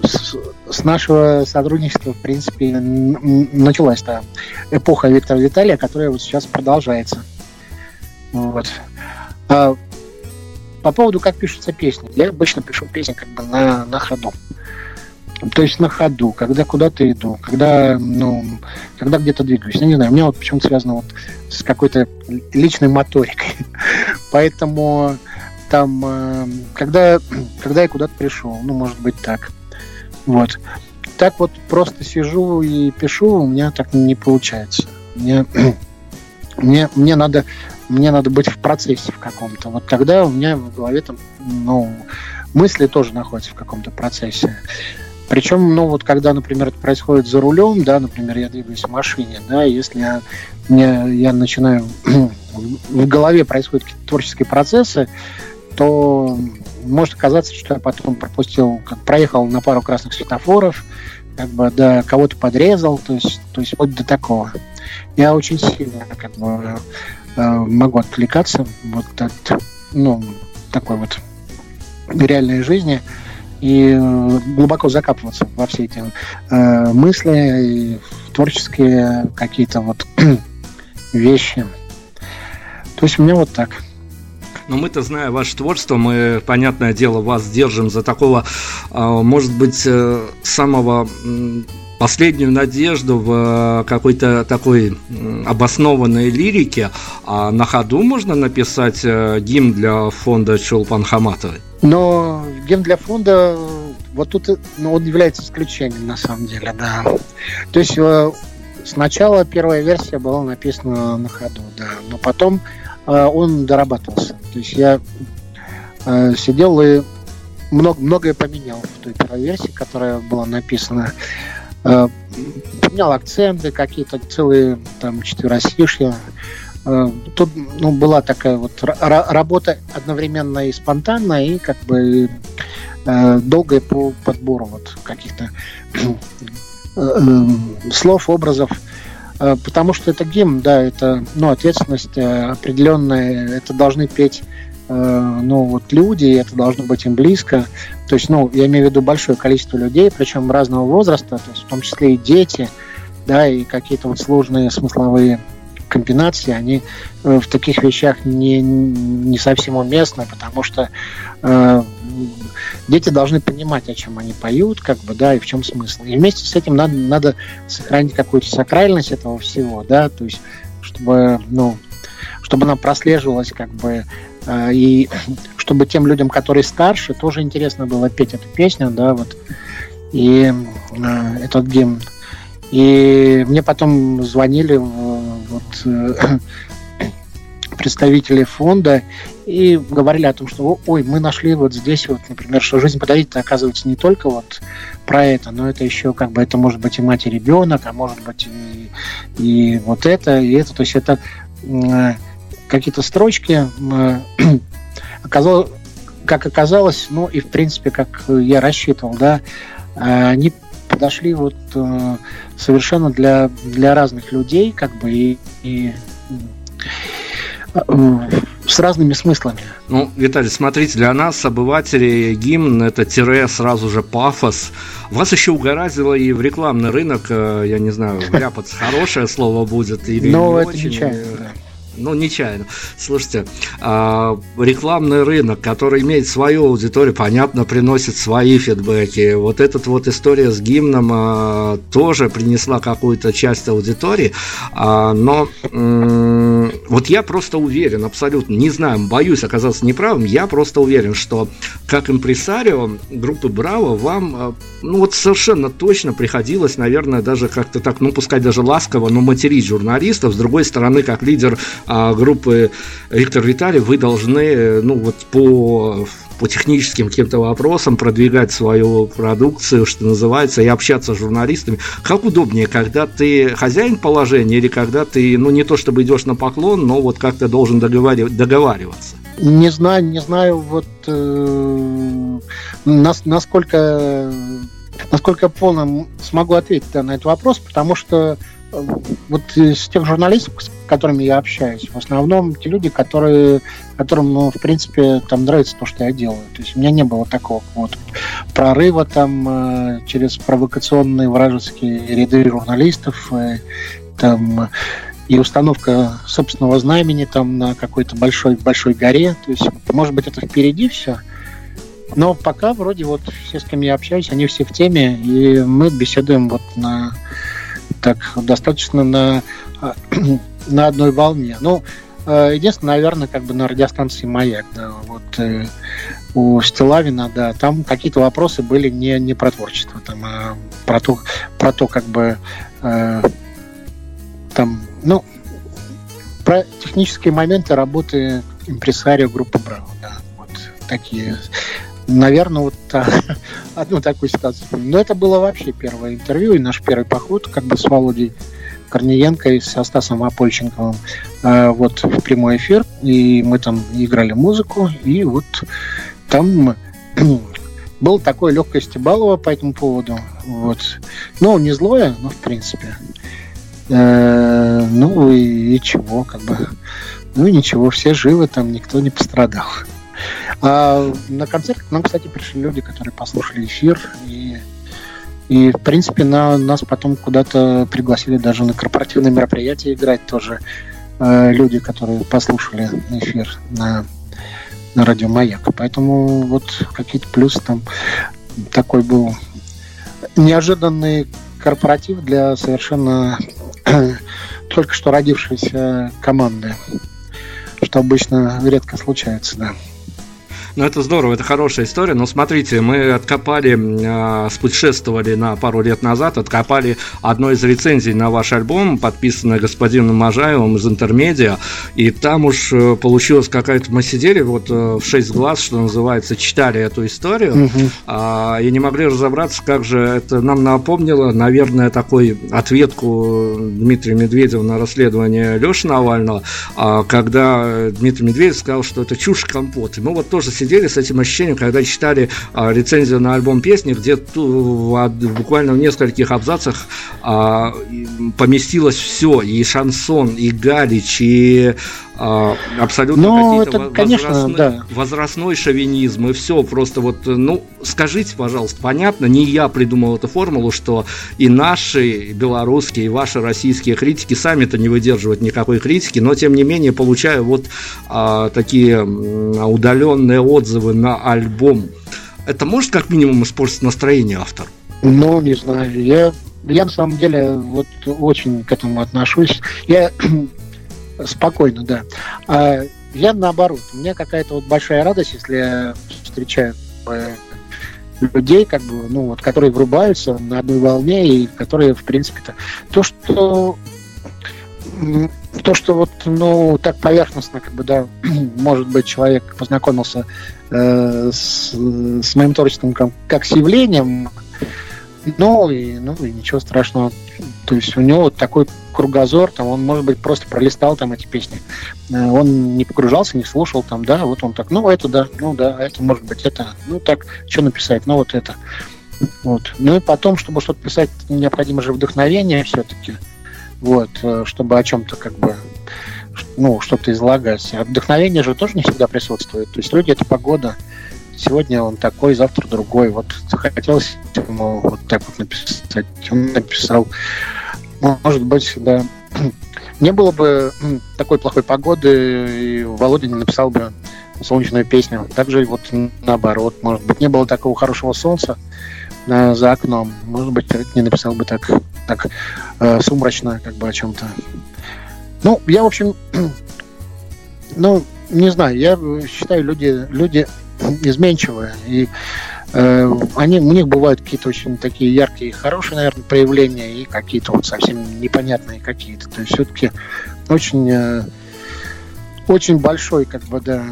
с, с нашего сотрудничества, в принципе, началась та эпоха Виктора Виталия, которая вот сейчас продолжается. Вот. А по поводу, как пишутся песни. Я обычно пишу песни как бы на, на ходу. То есть на ходу, когда куда-то иду, когда, ну, когда где-то двигаюсь. Я не знаю, у меня вот почему-то связано вот с какой-то личной моторикой. [LAUGHS] Поэтому там, э, когда, когда я куда-то пришел, ну, может быть, так. Вот. Так вот просто сижу и пишу, у меня так не получается. Мне, [CLEARS THROAT] мне, мне надо мне надо быть в процессе в каком-то. Вот тогда у меня в голове там, ну, мысли тоже находятся в каком-то процессе. Причем, ну вот когда, например, это происходит за рулем, да, например, я двигаюсь в машине, да, если я, мне, я начинаю [CLEARS THROAT] в голове происходят какие-то творческие процессы, то может оказаться, что я потом пропустил, как проехал на пару красных светофоров, как бы да, кого-то подрезал, то есть, то есть вот до такого. Я очень сильно как бы э, могу отвлекаться вот от ну, такой вот реальной жизни и э, глубоко закапываться во все эти э, мысли и творческие какие-то вот [CLEARS THROAT] вещи. То есть у меня вот так. Но мы-то, зная ваше творчество, мы, понятное дело, вас держим за такого, а, может быть, э, самого последнюю надежду в какой-то такой обоснованной лирике, а на ходу можно написать гимн для фонда Чулпан Хаматовой? Но гимн для фонда, вот тут ну, он является исключением на самом деле, да. То есть э, сначала первая версия была написана на ходу, да, но потом э, он дорабатывался. То есть я э, сидел и много, многое поменял в той первой версии, которая была написана. Поменял акценты какие-то, целые там четверостишья. Э, тут ну, была такая вот работа одновременно и спонтанная, и как бы э, долгая по подбору вот каких-то э, слов, образов. Потому что это гимн, да, это ну, ответственность определенная, это должны петь ну, вот люди, это должно быть им близко. То есть, ну, я имею в виду большое количество людей, причем разного возраста, то есть в том числе и дети, да, и какие-то вот сложные смысловые комбинации, они э, в таких вещах не, не совсем уместны, потому что э, дети должны понимать, о чем они поют, как бы, да, и в чем смысл. И вместе с этим надо, надо сохранить какую-то сакральность этого всего, да, то есть, чтобы, ну, чтобы она прослеживалась, как бы, э, и [CLEARS THROAT] чтобы тем людям, которые старше, тоже интересно было петь эту песню, да, вот, и э, этот гимн. И мне потом звонили вот, э, [CLEARS THROAT] представители фонда и говорили о том, что ой, мы нашли вот здесь вот, например, что жизнь подарить оказывается не только вот про это, но это еще как бы это может быть и мать и ребенок, а может быть и, и вот это, и это. То есть это какие-то строчки [CLEARS THROAT] оказалось, как оказалось, ну и в принципе, как я рассчитывал, да, они подошли вот э, совершенно для, для разных людей, как бы, и, и э, с разными смыслами. Ну, Виталий, смотрите, для нас, обывателей, гимн это тире, сразу же пафос. Вас еще угораздило и в рекламный рынок, э, я не знаю, вляпаться хорошее слово будет или Ну, это очень. нечаянно, да ну, нечаянно. Слушайте, а, рекламный рынок, который имеет свою аудиторию, понятно, приносит свои фидбэки. Вот эта вот история с гимном а, тоже принесла какую-то часть аудитории, а, но вот я просто уверен, абсолютно, не знаю, боюсь оказаться неправым, я просто уверен, что как импресарио группы Браво вам, ну вот совершенно точно приходилось, наверное, даже как-то так, ну пускай даже ласково, но материть журналистов, с другой стороны, как лидер группы Виктор Виталий, вы должны, ну вот по по техническим каким-то вопросам продвигать свою продукцию, что называется, и общаться с журналистами. Как удобнее, когда ты хозяин положения или когда ты, ну, не то чтобы идешь на поклон, но вот как-то должен договаривать, договариваться? Не знаю, не знаю, вот э, нас, насколько, насколько полно смогу ответить на этот вопрос, потому что вот из тех журналистов, с которыми я общаюсь, в основном те люди, которые, которым, ну, в принципе, там нравится то, что я делаю. То есть у меня не было такого вот прорыва там э, через провокационные вражеские ряды журналистов, э, там и установка собственного знамени там на какой-то большой большой горе. То есть, может быть, это впереди все. Но пока вроде вот все, с кем я общаюсь, они все в теме, и мы беседуем вот на так достаточно на, [CLEARS THROAT] на одной волне. Ну, э, единственное, наверное, как бы на радиостанции «Маяк», да, вот э, у Стилавина, да, там какие-то вопросы были не, не про творчество, там, а про то, про то как бы э, там, ну, про технические моменты работы импресарио группы Браво, да, вот такие наверное, вот [LAUGHS] одну такую ситуацию. Но это было вообще первое интервью и наш первый поход как бы с Володей Корниенко и со Стасом Апольченковым э, вот в прямой эфир. И мы там играли музыку, и вот там [CLEARS THROAT] было такое легкое стебалово по этому поводу. Вот. Ну, не злое, но в принципе. Э, ну и, и чего, как бы. Ну и ничего, все живы, там никто не пострадал. А на концерт к нам, кстати, пришли люди, которые послушали эфир и и, в принципе, на, нас потом куда-то пригласили даже на корпоративное мероприятие играть тоже э, люди, которые послушали эфир на, на радио Маяк. Поэтому вот какие-то плюсы там такой был неожиданный корпоратив для совершенно [CLEARS THROAT] только что родившейся команды, что обычно редко случается, да. Ну, это здорово, это хорошая история. Но смотрите, мы откопали, э, спутешествовали на пару лет назад, откопали одну из рецензий на ваш альбом, подписанное господином Можаевым из Интермедиа. И там уж э, получилось какая-то... Мы сидели вот э, в шесть глаз, что называется, читали эту историю. Угу. Э, и не могли разобраться, как же это нам напомнило, наверное, такой ответку Дмитрия Медведева на расследование Леши Навального, э, когда Дмитрий Медведев сказал, что это чушь компот. И мы вот тоже сидели с этим ощущением, когда читали а, рецензию на альбом песни, где а, буквально в нескольких абзацах а, поместилось все, и шансон, и Галич, и абсолютно ну, какие-то это, конечно, возрастной, да. возрастной шовинизм и все. Просто вот, ну, скажите, пожалуйста, понятно, не я придумал эту формулу, что и наши белорусские, и ваши российские критики сами-то не выдерживают никакой критики, но тем не менее получаю вот а, такие удаленные отзывы на альбом. Это может как минимум испортить настроение автора? Ну, не знаю. Я, я на самом деле вот очень к этому отношусь. Я спокойно, да. А я наоборот, у меня какая-то вот большая радость, если я встречаю э, людей, как бы, ну, вот, которые врубаются на одной волне и которые, в принципе-то, то, что То, что вот, ну, так поверхностно, как бы, да, [CLEARS THROAT] может быть, человек познакомился э, с, с моим творчеством как, как с явлением, ну и, ну и ничего страшного. То есть у него вот такой кругозор, там он, может быть, просто пролистал там эти песни. Э, он не погружался, не слушал там, да, вот он так, ну это да, ну да, это может быть, это, ну так, что написать, ну вот это. Вот. Ну и потом, чтобы что-то писать, необходимо же вдохновение все-таки. Вот, э, чтобы о чем-то как бы ну, что-то излагать. А вдохновение же тоже не всегда присутствует. То есть люди это погода. Сегодня он такой, завтра другой. Вот захотелось ему вот так вот написать. Он написал. Может быть, да. [CLEARS THROAT] Не было бы такой плохой погоды, и Володя не написал бы солнечную песню. Также вот наоборот, может быть, не было такого хорошего солнца, э, за окном. Может быть, не написал бы так, так э, сумрачно, как бы о чем-то. Ну, я, в общем, [CLEARS THROAT] ну, не знаю, я считаю, люди, люди [CLEARS THROAT] изменчивые, и они, у них бывают какие-то очень такие яркие, хорошие, наверное, проявления, и какие-то вот совсем непонятные какие-то. То есть все-таки очень э, очень большой, как бы, да.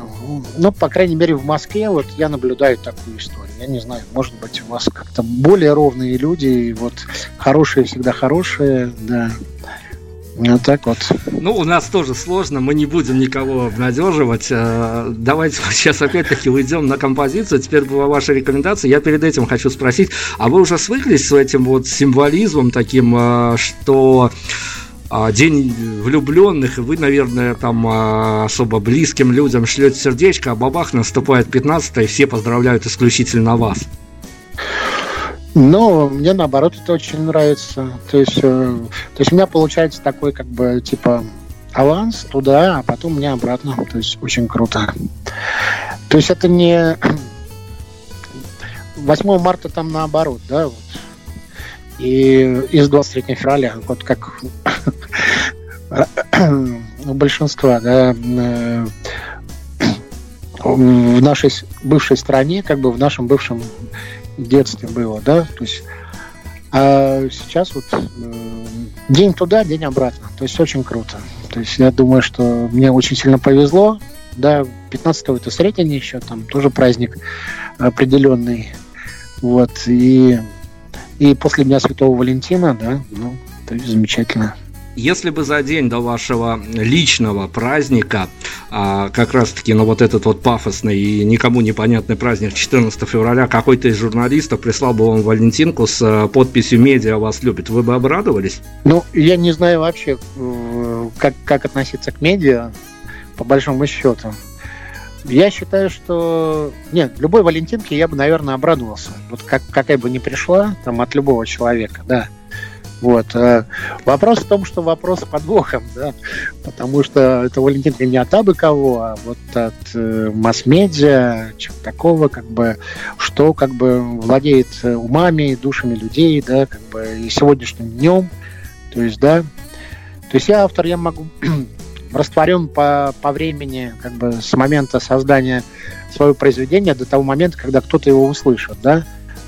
Ну, по крайней мере, в Москве вот я наблюдаю такую историю. Я не знаю, может быть, у вас как-то более ровные люди, и вот хорошие всегда хорошие, да. Вот так вот. Ну, у нас тоже сложно, мы не будем никого обнадеживать. Э, давайте сейчас опять-таки уйдем на композицию. Теперь была ваша рекомендация. Я перед этим хочу спросить, а вы уже свыклись с этим вот символизмом таким, э, что а, день влюбленных, и вы, наверное, там особо близким людям шлете сердечко, а бабах наступает 15 и все поздравляют исключительно вас. Ну, мне наоборот это очень нравится. То есть, э, то есть у меня получается такой, как бы, типа, аванс туда, а потом мне обратно. То есть очень круто. То есть это не [CLEARS THROAT] 8 марта там наоборот, да, вот и из 23 февраля, вот как [CLEARS THROAT] у большинства, да, э, [CLEARS THROAT] в нашей бывшей стране, как бы в нашем бывшем детстве было, да, то есть а сейчас вот э, день туда, день обратно, то есть очень круто. То есть я думаю, что мне очень сильно повезло, да, 15-го это Сретение еще, там тоже праздник определенный, вот, и и после Дня Святого Валентина, да, ну, то есть замечательно. Если бы за день до вашего личного праздника, а, как раз-таки на вот этот вот пафосный и никому непонятный праздник 14 февраля, какой-то из журналистов прислал бы вам Валентинку с а, подписью «Медиа вас любит», вы бы обрадовались? Ну, я не знаю вообще, э, как, как относиться к медиа, по большому счету. Я считаю, что... Нет, любой Валентинке я бы, наверное, обрадовался. Вот как, какая бы ни пришла, там, от любого человека, да. Вот. Э, вопрос в том, что вопрос подвохом, да, потому что это Валентинка не от абы кого, а вот от э, масс-медиа, чего такого, как бы, что как бы владеет э, умами, душами людей, да, как бы и сегодняшним днем, то есть, да, то есть я автор, я могу [CLEARS THROAT] растворен по, по времени, как бы с момента создания своего произведения до того момента, когда кто-то его услышит, да.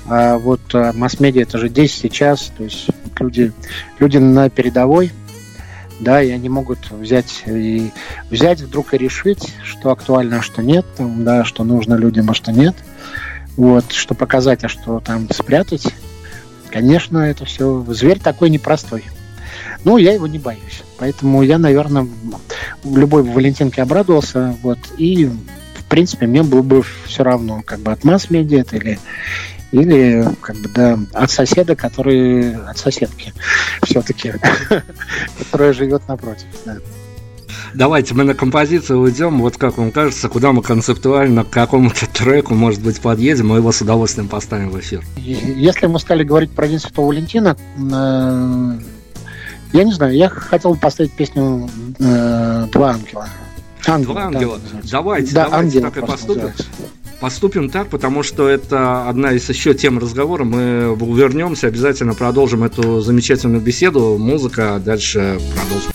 А вот а, масс-медиа это же здесь, сейчас, то есть люди, люди на передовой, да, и они могут взять и взять вдруг и решить, что актуально, а что нет, там, да, что нужно людям, а что нет. Вот, что показать, а что там спрятать. Конечно, это все. Зверь такой непростой. Ну, я его не боюсь. Поэтому я, наверное, любой Валентинке обрадовался. Вот, и, в принципе, мне было бы все равно, как бы от масс-медиа это или или как бы да от соседа, который от соседки все-таки, [LAUGHS] которая живет напротив. Да. Давайте мы на композицию уйдем. Вот как вам кажется, куда мы концептуально к какому-то треку, может быть, подъедем, мы его с удовольствием поставим в эфир. Если мы стали говорить про День Святого Валентина, э, я не знаю, я хотел бы поставить песню э, «Два ангела». Ангел, Два ангела. Да, давайте, да, давайте ангел так и поступим. Называется. Поступим так, потому что это одна из еще тем разговора. Мы вернемся, обязательно продолжим эту замечательную беседу. Музыка, дальше продолжим.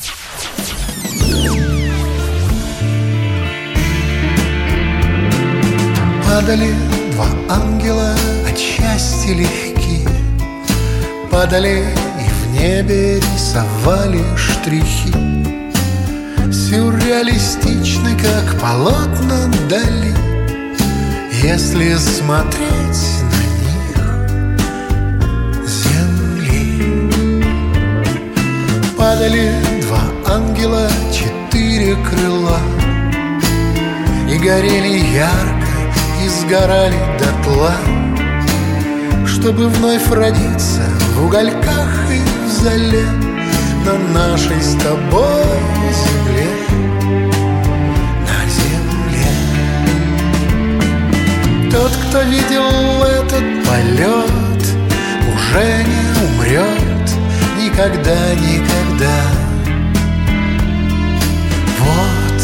Падали два ангела от счастья легки, Падали небе рисовали штрихи Сюрреалистичны, как полотна дали Если смотреть на них земли Падали два ангела, четыре крыла И горели ярко, и сгорали дотла Чтобы вновь родиться в угольках и в зале На нашей с тобой земле кто видел этот полет Уже не умрет никогда, никогда. Вот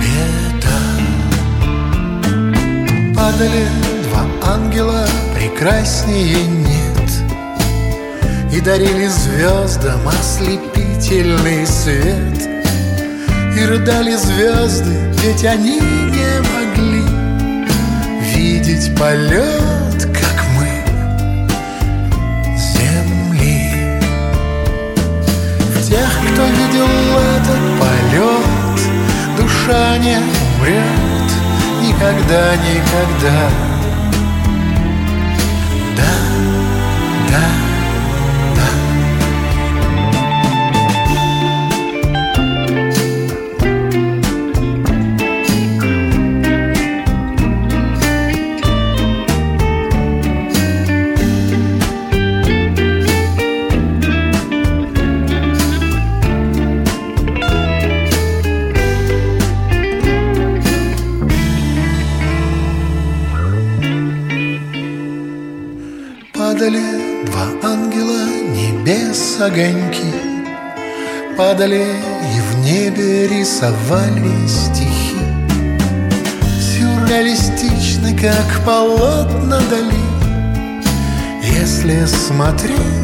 беда Падали два ангела, прекраснее нет. И дарили звездам ослепительный свет. И рыдали звезды, ведь они не Видеть полет, как мы, земли. В тех, кто видел этот полет Душа не умрет никогда, никогда огоньки Падали и в небе рисовали стихи. Сюрреалистичны, как полотна дали Если смотреть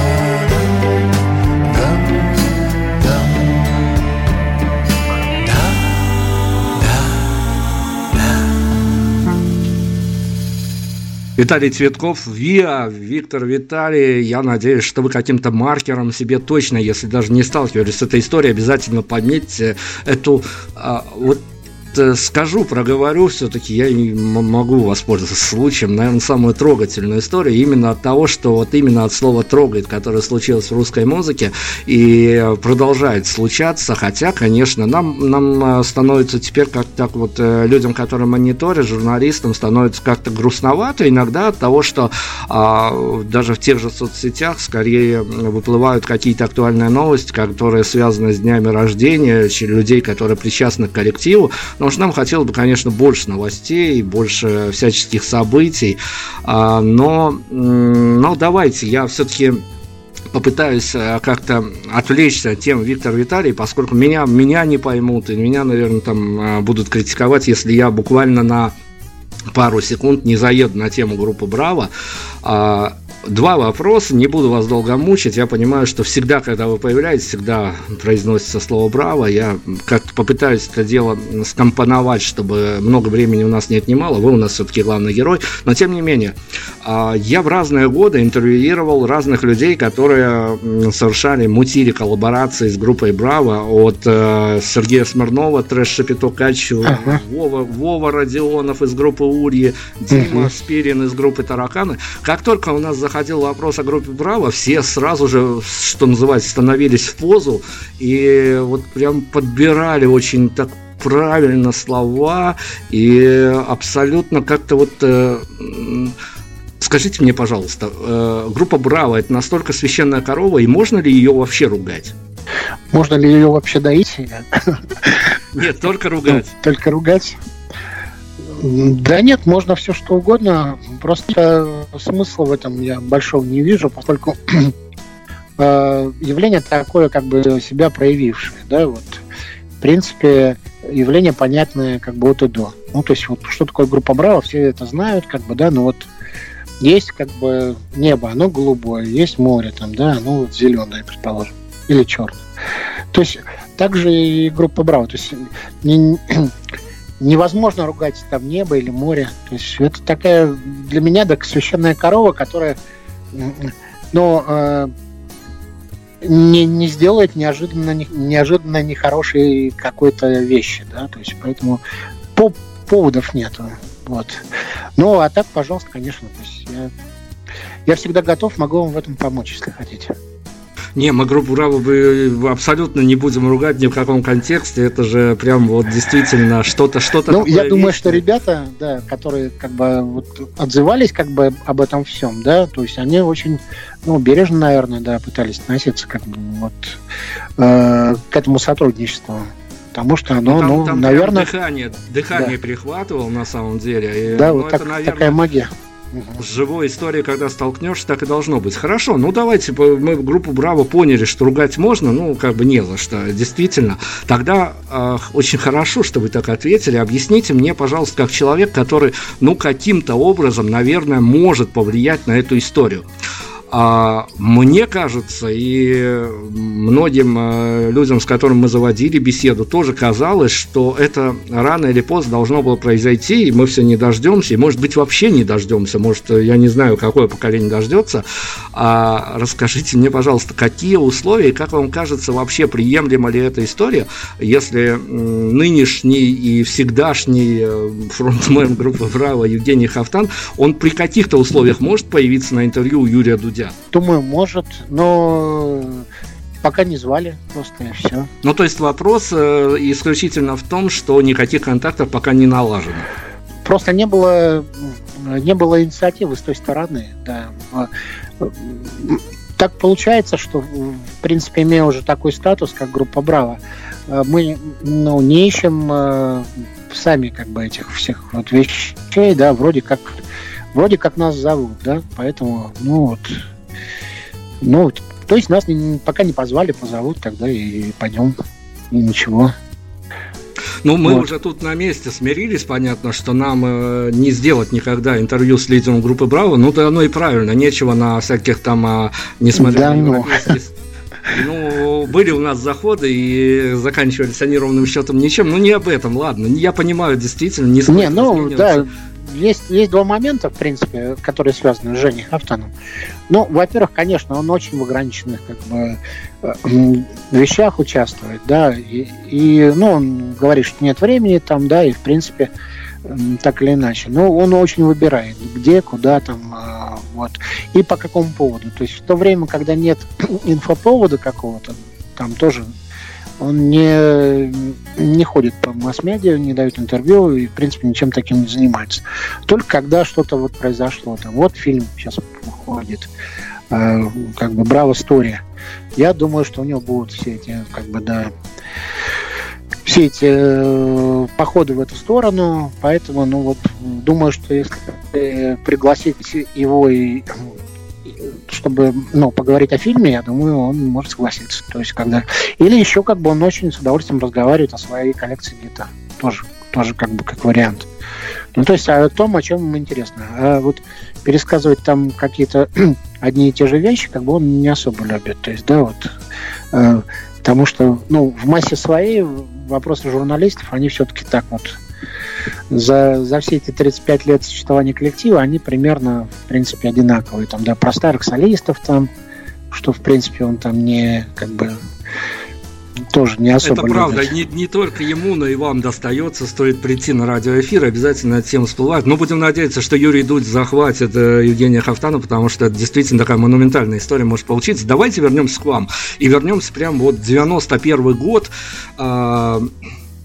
Виталий Цветков, ВИА, Виктор Виталий. Я надеюсь, что вы каким-то маркером себе точно, если даже не сталкивались с этой историей, обязательно пометьте эту а, вот скажу, проговорю все-таки, я могу воспользоваться случаем, наверное, самую трогательную историю именно от того, что вот именно от слова «трогает», которое случилось в русской музыке и продолжает случаться, хотя, конечно, нам, нам э, становится теперь как так вот э, людям, которые мониторят, журналистам, становится как-то грустновато иногда от того, что а, даже в тех же соцсетях скорее выплывают какие-то актуальные новости, которые связаны с днями рождения людей, которые причастны к коллективу, Потому что нам хотелось бы, конечно, больше новостей, больше всяческих событий. А, но, но давайте, я все-таки попытаюсь э, как-то отвлечься от темы Виктора Виталий, поскольку меня, меня не поймут, и меня, наверное, там э, будут критиковать, если я буквально на пару секунд не заеду на тему группы Браво. А, Два вопроса, не буду вас долго мучить. Я понимаю, что всегда, когда вы появляетесь, всегда произносится слово «браво». Я как-то попытаюсь это дело скомпоновать, чтобы много времени у нас не отнимало. Вы у нас все-таки главный герой. Но, тем не менее, а, я в разные годы интервьюировал разных людей, которые совершали, мутили коллаборации с группой «Браво». От э, Сергея Смирнова, Трэш Шапито Качу, Ага. Вова, Вова Родионов из группы «Ульи», Дима Мгм. Спирин из группы «Тараканы». Как только у нас заходил вопрос о группе «Браво», все сразу же, что называется, становились в позу и вот прям подбирали очень так правильно слова и абсолютно как-то вот э, Скажите мне, пожалуйста, э, группа Браво это настолько священная корова, и можно ли ее вообще ругать? Можно ли ее вообще доить? Нет, только ругать. Только ругать? Да нет, можно все что угодно. Просто смысла в этом я большого не вижу, поскольку [CLEARS THROAT] э, явление такое, как бы себя проявившее, да, вот. В принципе, явление понятное как бы от и до. Ну, то есть, вот что такое группа Браво, все это знают, как бы, да, но вот есть как бы небо, оно голубое, есть море там, да, оно вот зеленое, предположим, или черное. То есть также и группа Браво. То есть не, невозможно ругать там небо или море. То есть это такая для меня так священная корова, которая но э, не, не сделает неожиданно, неожиданно нехорошей какой-то вещи, да, то есть поэтому по, поводов нету, вот. Ну, а так, пожалуйста, конечно, то есть я, я всегда готов, могу вам в этом помочь, если хотите. Не, мы группу Браво бы абсолютно не будем ругать ни в каком контексте. Это же прям вот действительно что-то, что-то. Ну, я думаю, что ребята, да, которые как бы вот отзывались как бы об этом всем, да, то есть они очень, ну, бережно, наверное, да, пытались относиться как бы вот э, к этому сотрудничеству. Потому что оно, ну, там, ну, там наверное... Дыхание, дыхание да. прихватывал на самом деле. И, да, ну, вот так, наверное, такая магия живой историей, когда столкнешься, так и должно быть. Хорошо, ну давайте, мы группу Браво поняли, что ругать можно, ну как бы не за что, действительно. Тогда э, очень хорошо, что вы так ответили. Объясните мне, пожалуйста, как человек, который, ну каким-то образом, наверное, может повлиять на эту историю. А мне кажется, и многим э, людям, с которыми мы заводили беседу, тоже казалось, что это рано или поздно должно было произойти, и мы все не дождемся, и, может быть, вообще не дождемся, может, я не знаю, какое поколение дождется. А расскажите мне, пожалуйста, какие условия, и как вам кажется, вообще приемлема ли эта история, если нынешний и всегдашний э, фронтмен группы «Браво» Евгений Хафтан, он при каких-то условиях может появиться на интервью у Юрия Дудя? Нельзя? Думаю, может, но пока не звали, просто и все. Ну, то есть вопрос э, исключительно в том, что никаких контактов пока не налажено. Просто не было, не было инициативы с той стороны, да. Так получается, что, в принципе, имея уже такой статус, как группа Браво, мы ну, не ищем э, сами как бы этих всех вот вещей, да, вроде как вроде как нас зовут, да, поэтому, ну вот, ну, то есть нас не, пока не позвали, позовут, тогда и пойдем, и ничего. Ну, мы вот. уже тут на месте смирились, понятно, что нам э, не сделать никогда интервью с лидером группы Браво, ну, то оно и правильно, нечего на всяких там, э, несмотря да, на ну. Ну, были у нас заходы и заканчивались они ровным счетом ничем. Ну, не об этом, ладно. Я понимаю, действительно, не Не, ну, да, есть, есть два момента, в принципе, которые связаны с Женей Хафтаном. Ну, во-первых, конечно, он очень в ограниченных как бы, э, вещах участвует, да, и, и ну, он говорит, что нет времени там, да, и, в принципе, так или иначе. Но он очень выбирает, где, куда там, э, вот, и по какому поводу. То есть в то время, когда нет [CLEARS THROAT] инфоповода какого-то, там тоже он не, не ходит по масс-медиа, не дает интервью и, в принципе, ничем таким не занимается. Только когда что-то вот произошло, там, вот фильм сейчас выходит, э, как бы «Браво Стори». Я думаю, что у него будут все эти, как бы, да, все эти э, походы в эту сторону, поэтому, ну вот, думаю, что если пригласить его и чтобы ну, поговорить о фильме, я думаю, он может согласиться. То есть, когда... Или еще как бы он очень с удовольствием разговаривает о своей коллекции гитар. Тоже, тоже как бы как вариант. Ну, то есть о том, о чем ему интересно. А вот пересказывать там какие-то [CLEARS THROAT] одни и те же вещи, как бы он не особо любит. То есть, да, вот. Э, потому что, ну, в массе своей вопросы журналистов, они все-таки так вот за, за все эти 35 лет существования коллектива они примерно, в принципе, одинаковые. Там, да, про старых солистов там, что, в принципе, он там не, как бы, тоже не особо Это правда, не, не только ему, но и вам достается, стоит прийти на радиоэфир, обязательно эта тема всплывает. Но будем надеяться, что Юрий Дудь захватит э, Евгения Хафтана, потому что это действительно такая монументальная история может получиться. Давайте вернемся к вам. И вернемся прямо вот 91 год. Э,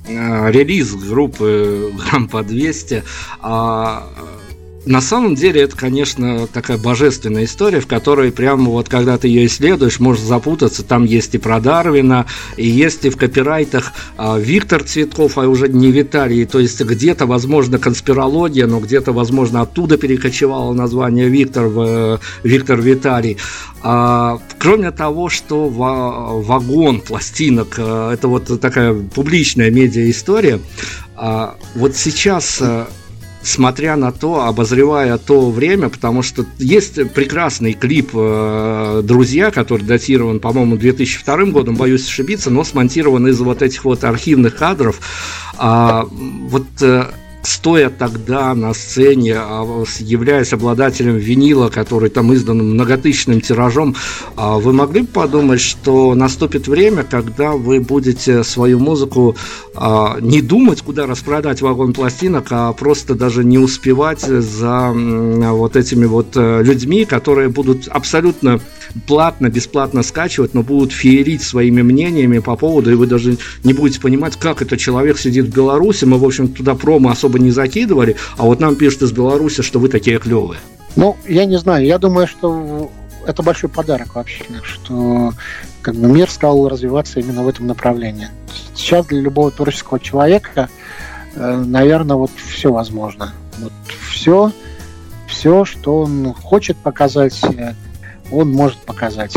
релиз группы грамм по 200. А на самом деле это, конечно, такая божественная история, в которой прямо вот когда ты ее исследуешь, можешь запутаться. Там есть и про Дарвина, и есть и в копирайтах а, Виктор Цветков, а уже не Виталий. То есть где-то, возможно, конспирология, но где-то, возможно, оттуда перекочевало название Виктор, в, Виктор Виталий. А, кроме того, что вагон пластинок, а, это вот такая публичная медиа-история, а, вот сейчас а, смотря на то, обозревая то время, потому что есть прекрасный клип э, «Друзья», который датирован, по-моему, 2002 годом, боюсь ошибиться, но смонтирован из вот этих вот архивных кадров. А, вот э, стоя тогда на сцене, а, являясь обладателем винила, который там издан многотысячным тиражом, а, вы могли бы подумать, что наступит время, когда вы будете свою музыку а, не думать, куда распродать вагон пластинок, а просто даже не успевать за вот этими вот э, людьми, которые будут абсолютно платно, бесплатно скачивать, но будут феерить своими мнениями по поводу, и вы даже не будете понимать, как этот человек сидит в Беларуси. Мы, в общем, туда промо особо не закидывали, а вот нам пишут из Беларуси, что вы такие клевые. Ну, я не знаю, я думаю, что это большой подарок вообще, что как бы мир стал развиваться именно в этом направлении. Сейчас для любого творческого человека, э, наверное, вот все возможно. Вот все, все, что он хочет показать, он может показать.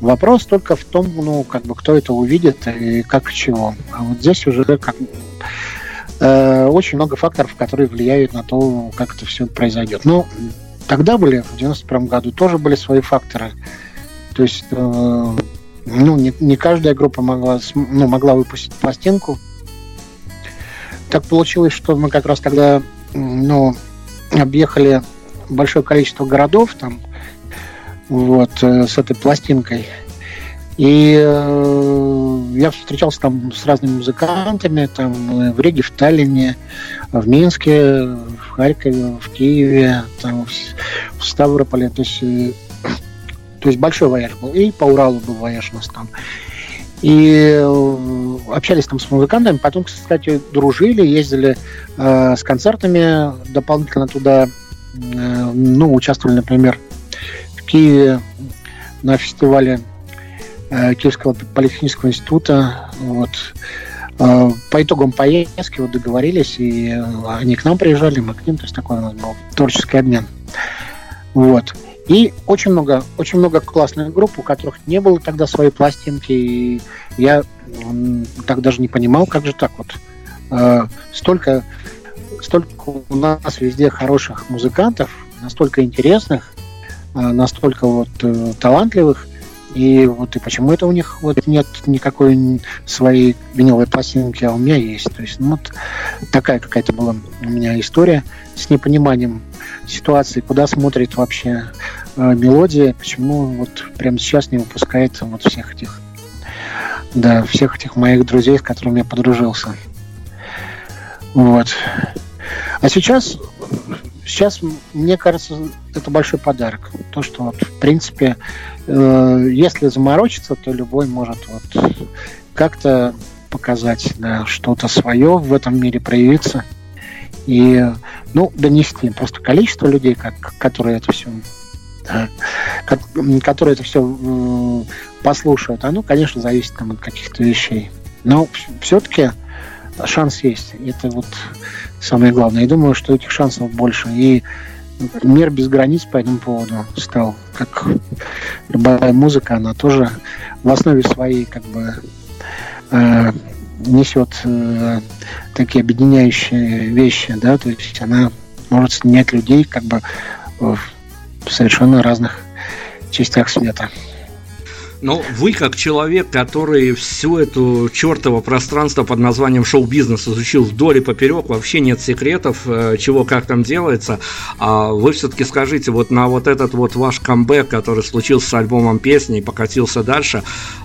Вопрос только в том, ну, как бы, кто это увидит и как чего. А вот здесь уже как э, очень много факторов, которые влияют на то, как это все произойдет. Ну, тогда были, в 91 году тоже были свои факторы. То есть, э, ну, не, не каждая группа могла, ну, могла выпустить пластинку. Так получилось, что мы как раз тогда, ну, объехали большое количество городов, там, вот, э, с этой пластинкой. И э, я встречался там с разными музыкантами, там э, в Риге, в Таллине, в Минске, в Харькове, в Киеве, там, в Ставрополе. То есть, э, [COUGHS] то есть большой вояж был. И по Уралу был вояж у нас там. И э, общались там с музыкантами, потом, кстати, дружили, ездили э, с концертами дополнительно туда, э, ну, участвовали, например, Киеве на фестивале Киевского политехнического института. Вот. Э, по итогам поездки вот договорились, и они к нам приезжали, мы к ним, то есть такой у нас был творческий обмен. Вот. И очень много, очень много классных групп, у которых не было тогда своей пластинки, и я так даже не понимал, как же так вот. Э, столько, столько у нас везде хороших музыкантов, настолько интересных, настолько вот э, талантливых, и вот и почему это у них вот нет никакой своей виниловой пластинки, а у меня есть. То есть ну, вот такая какая-то была у меня история с непониманием ситуации, куда смотрит вообще э, мелодия, почему вот прямо сейчас не выпускает вот всех этих да, всех этих моих друзей, с которыми я подружился. Вот. А сейчас сейчас, мне кажется, это большой подарок. То, что вот, в принципе, э, если заморочиться, то любой может вот как-то показать да, что-то свое в этом мире, проявиться и ну, донести. Просто количество людей, как, которые это все которые это все э, послушают, оно, конечно, зависит там, от каких-то вещей. Но все-таки шанс есть. Это вот самое главное. Я думаю, что этих шансов больше. И мир без границ по этому поводу стал. Как любая музыка, она тоже в основе своей как бы э, несет э, такие объединяющие вещи, да, то есть она может соединять людей как бы в совершенно разных частях света. Но вы, как человек, который всю эту чертово пространство под названием шоу-бизнес изучил вдоль и поперек, вообще нет секретов, э, чего как там делается, а вы все-таки скажите, вот на вот этот вот ваш камбэк, который случился с альбомом песни и покатился дальше,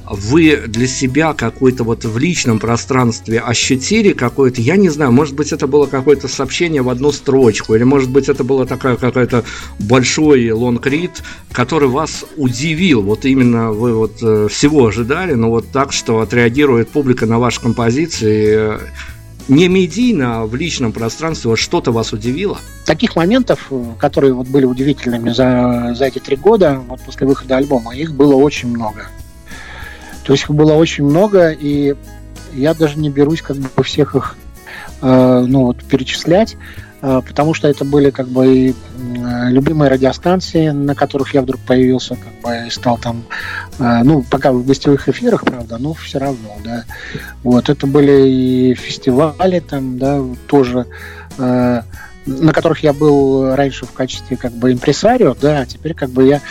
вы для себя какой-то вот в личном пространстве ощутили какое-то, я не знаю, может быть это было какое-то сообщение в одну строчку, или может быть это было такая какая-то большой лонгрид, который вас удивил, вот именно вы вот э, всего ожидали, но вот так, что отреагирует публика на ваши композиции, не медийно, а в личном пространстве вот что-то вас удивило? Таких моментов, которые вот были удивительными за, за эти три года, вот после выхода альбома, их было очень много. То есть их было очень много, и я даже не берусь как бы всех их э, ну, вот, перечислять. Э, потому что это были как бы и любимые радиостанции, на которых я вдруг появился, как бы и стал там, э, ну, пока в гостевых эфирах, правда, но все равно, да. Вот, это были и фестивали там, да, тоже, э, на которых я был раньше в качестве как бы импресарио, да, а теперь как бы я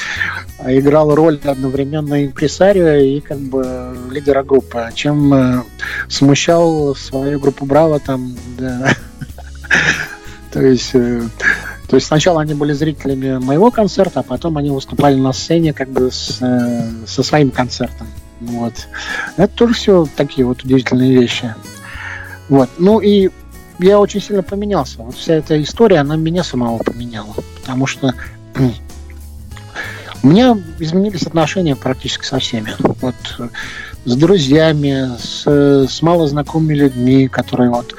играл роль одновременно импресарио и как бы лидера группы, чем смущал свою группу Браво там, да, [LAUGHS] то есть, э, то есть сначала они были зрителями моего концерта, а потом они выступали на сцене как бы с, э, со своим концертом. Вот. Это тоже все такие вот удивительные вещи. Вот. Ну и я очень сильно поменялся. Вот вся эта история, она меня самого поменяла. Потому что у меня изменились отношения практически со всеми. Вот э, с друзьями, с, с малознакомыми людьми, которые вот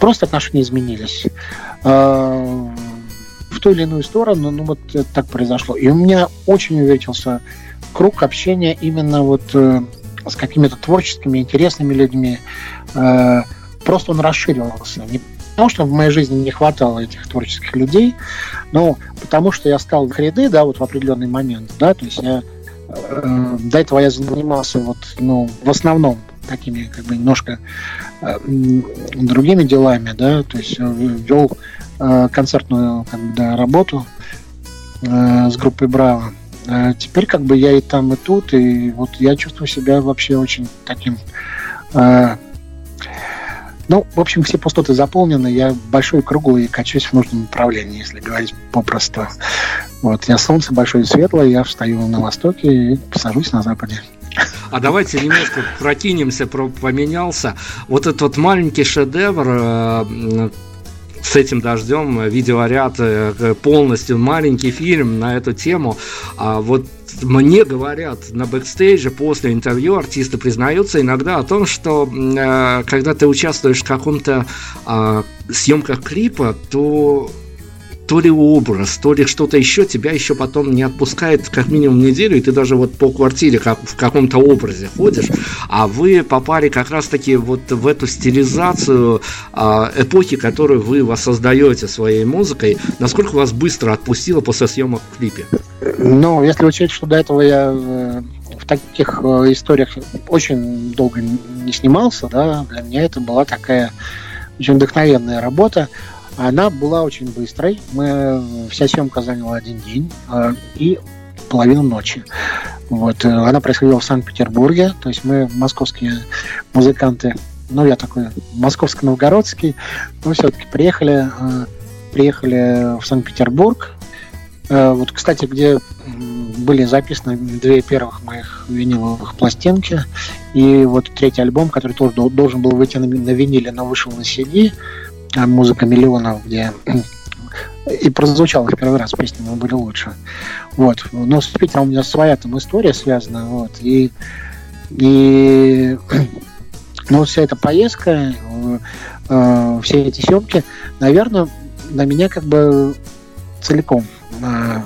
просто отношения изменились. Э, в ту или иную сторону, ну вот так произошло. И у меня очень увеличился круг общения именно вот э, с какими-то творческими, интересными людьми. Э, просто он расширился. Не потому, что в моей жизни не хватало этих творческих людей, но потому что я стал в ряды, да, вот в определенный момент, да, то есть я э, до этого я занимался вот, ну, в основном такими как бы немножко э, другими делами, да, то есть вел Э, концертную как бы, да, работу э, с группой Браво. А теперь как бы я и там, и тут, и вот я чувствую себя вообще очень таким... Э, ну, в общем, все пустоты заполнены, я большой круглый и качусь в нужном направлении, если говорить попросту. Вот, я солнце большое и светлое, я встаю на востоке и посажусь на западе. А давайте немножко прокинемся, про поменялся. Вот этот вот маленький шедевр, с этим дождем видеоряд э, полностью маленький фильм на эту тему. А вот мне говорят на бэкстейже после интервью артисты признаются иногда о том, что э, когда ты участвуешь в каком-то э, съемках клипа, то то ли образ, то ли что-то еще тебя еще потом не отпускает как минимум неделю, и ты даже вот по квартире как в каком-то образе ходишь, а вы попали как раз-таки вот в эту стилизацию а, эпохи, которую вы воссоздаете своей музыкой. Насколько вас быстро отпустило после съемок в клипе? Ну, если учесть, что до этого я э, в таких э, историях очень долго не снимался, да, для меня это была такая очень вдохновенная работа. Она была очень быстрой. Мы, вся съемка заняла один день э, и половину ночи. Вот. Э, она происходила в Санкт-Петербурге, то есть мы московские музыканты, ну, я такой московско-новгородский, но все-таки приехали, э, приехали в Санкт-Петербург. Вот, кстати, где были записаны две первых моих виниловых пластинки, и вот третий альбом, который тоже должен был выйти на виниле, но вышел на CD, музыка миллионов, где и прозвучала в первый раз песни мы были лучше. Вот. Но с Питером у меня своя там история связана. Вот. И, и [CLEARS THROAT] ну, вся эта поездка, э, все эти съемки, наверное, на меня как бы целиком э,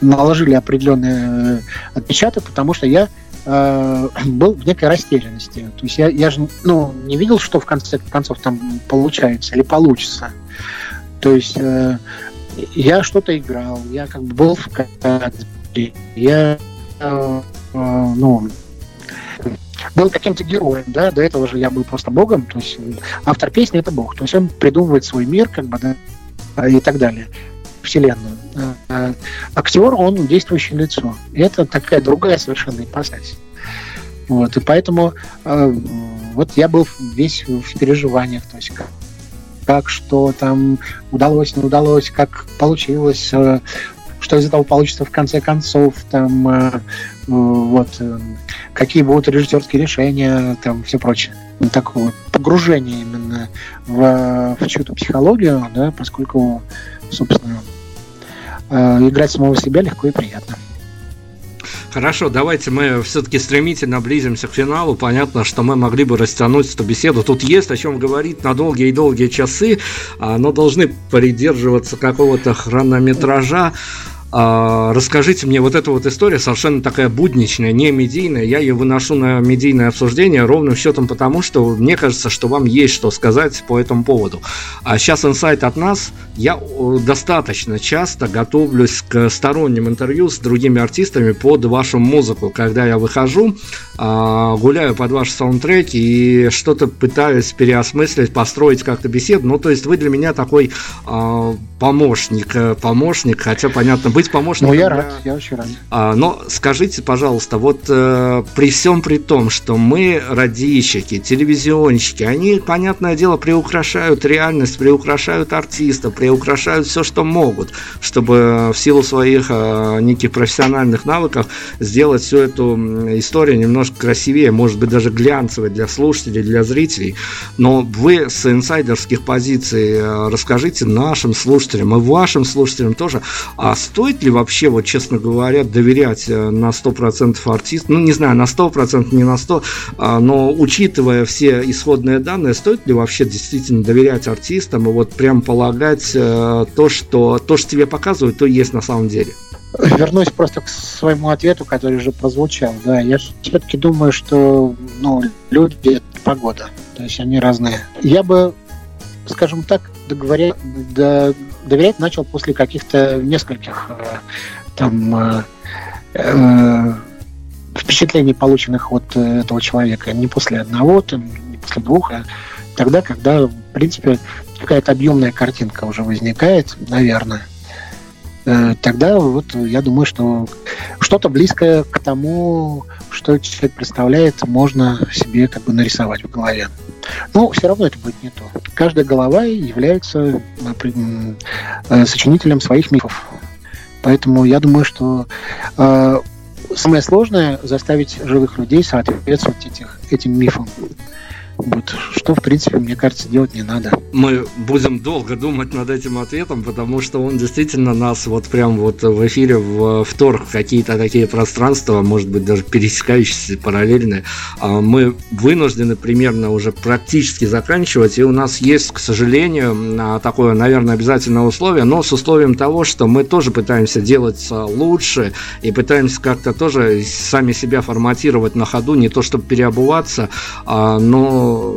наложили определенный отпечаток, потому что я э, был в некой растерянности. То есть я, я же ну, не видел, что в конце концов там получается или получится. То есть э, я что-то играл, я как бы был в кадре, я э, э, ну, был каким-то героем, да, до этого же я был просто богом, то есть автор песни это бог, то есть он придумывает свой мир, как бы, да, и так далее, вселенную. А, актер, он действующее лицо. И это такая другая совершенно ипостась. Вот, и поэтому э, вот я был весь в переживаниях, то есть как, что там удалось, не удалось, как получилось, э, что из этого получится в конце концов, там э, вот какие будут режиссерские решения, там все прочее. Такое погружение именно в, в чью-то психологию, да, поскольку, собственно, Э, играть самого себя легко и приятно. Хорошо, давайте мы все-таки стремительно близимся к финалу. Понятно, что мы могли бы растянуть эту беседу. Тут есть о чем говорить на долгие и долгие часы, а, но должны придерживаться какого-то хронометража. А, расскажите мне вот эту вот история совершенно такая будничная, не медийная. Я ее выношу на медийное обсуждение ровным счетом потому, что мне кажется, что вам есть что сказать по этому поводу. А сейчас инсайт от нас. Я достаточно часто готовлюсь к сторонним интервью с другими артистами под вашу музыку. Когда я выхожу, гуляю под ваши саундтреки и что-то пытаюсь переосмыслить, построить как-то беседу. Ну, то есть вы для меня такой а, помощник, э, помощник, хотя, понятно, быть помощником... Ну, я рад, я очень рад. А, но скажите, пожалуйста, вот э, при всем при том, что мы радищики, телевизионщики, они, понятное дело, приукрашают реальность, приукрашают артиста, приукрашают все, что могут, чтобы в силу своих э, неких профессиональных навыков сделать всю эту историю немножко красивее, может быть, даже глянцевой для слушателей, для зрителей. Но вы с инсайдерских позиций э, расскажите нашим слушателям и вашим слушателям тоже, а стоит ли вообще, вот честно говоря, доверять э, на 100% артисту, ну, не знаю, на 100%, не на 100%, а, но учитывая все исходные данные, стоит ли вообще действительно доверять артистам и вот прям полагать э, то, что, то, что тебе показывают, то есть на самом деле? Вернусь просто к своему ответу, который уже прозвучал. Да, я все-таки думаю, что ну, люди – это погода. То есть они разные. Я бы, скажем так, договоря... до... доверять начал после каких-то нескольких э, там э, э, впечатлений, полученных от этого человека. Не после одного, там, не после двух, а тогда, когда, в принципе, какая-то объемная картинка уже возникает, наверное. Э, тогда вот я думаю, что что-то близкое к тому, что человек представляет, можно себе как бы нарисовать в голове. Но все равно это будет не то. Каждая голова является э, сочинителем своих мифов. Поэтому я думаю, что э, самое сложное заставить живых людей соответствовать этих, этим мифам. Вот, что, в принципе, мне кажется, делать не надо. Мы будем долго думать над этим ответом, потому что он действительно нас вот прям вот в эфире в вторг какие-то такие пространства, может быть, даже пересекающиеся, параллельные. А мы вынуждены примерно уже практически заканчивать, и у нас есть, к сожалению, такое, наверное, обязательное условие, но с условием того, что мы тоже пытаемся делать лучше и пытаемся как-то тоже сами себя форматировать на ходу, не то чтобы переобуваться, а, но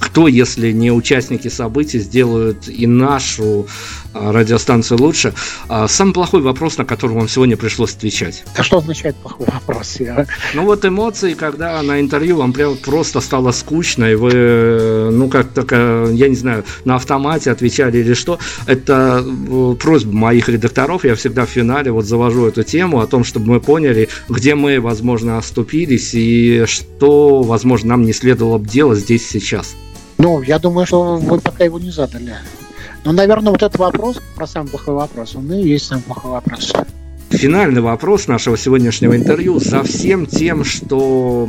кто, если не участники событий, сделают и нашу а, радиостанцию лучше? А, самый плохой вопрос, на который вам сегодня пришлось отвечать. А что означает плохой вопрос? Я... Ну вот эмоции, когда на интервью вам прям просто стало скучно, и вы, ну как так, я не знаю, на автомате отвечали или что, это э, просьба моих редакторов, я всегда в финале вот завожу эту тему о том, чтобы мы поняли, где мы, возможно, оступились и что, возможно, нам не следовало бы делать здесь сейчас? Ну, я думаю, что вы пока его не задали. Но, наверное, вот этот вопрос про самый плохой вопрос, он и есть самый плохой вопрос. Финальный вопрос нашего сегодняшнего интервью за всем тем, что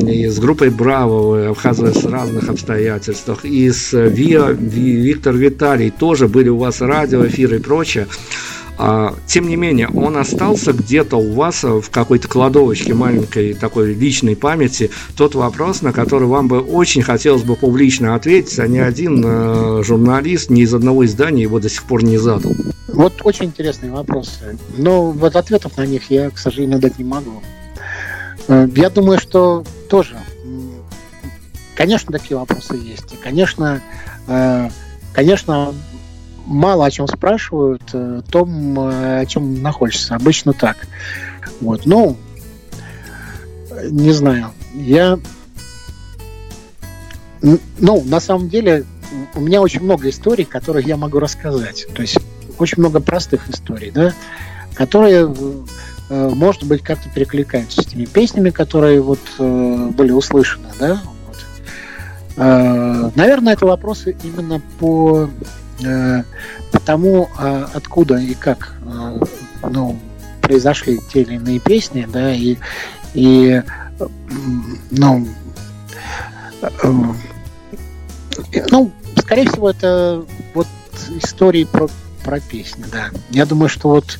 с группой Браво вы обхазывались в разных обстоятельствах, и с Виа, Виктор Виталий тоже были у вас радиоэфиры и прочее. А, тем не менее, он остался где-то у вас в какой-то кладовочке маленькой такой личной памяти тот вопрос, на который вам бы очень хотелось бы публично ответить, а ни один э, журналист ни из одного издания его до сих пор не задал. Вот очень интересные вопросы. Но вот ответов на них я, к сожалению, дать не могу. Э, я думаю, что тоже, конечно, такие вопросы есть. И, конечно, э, конечно, мало о чем спрашивают, э, том, э, о чем находишься. Обычно так. Вот. Ну, не знаю. Я... Ну, на самом деле, у меня очень много историй, которые я могу рассказать. То есть очень много простых историй, да, которые, э, может быть, как-то перекликаются с теми песнями, которые вот были услышаны, да. Наверное, это вопросы именно по потому а, откуда и как э, ну, произошли те или иные песни, да, и, и ну, э, ну, скорее всего, это вот истории про, про песни, да. Я думаю, что вот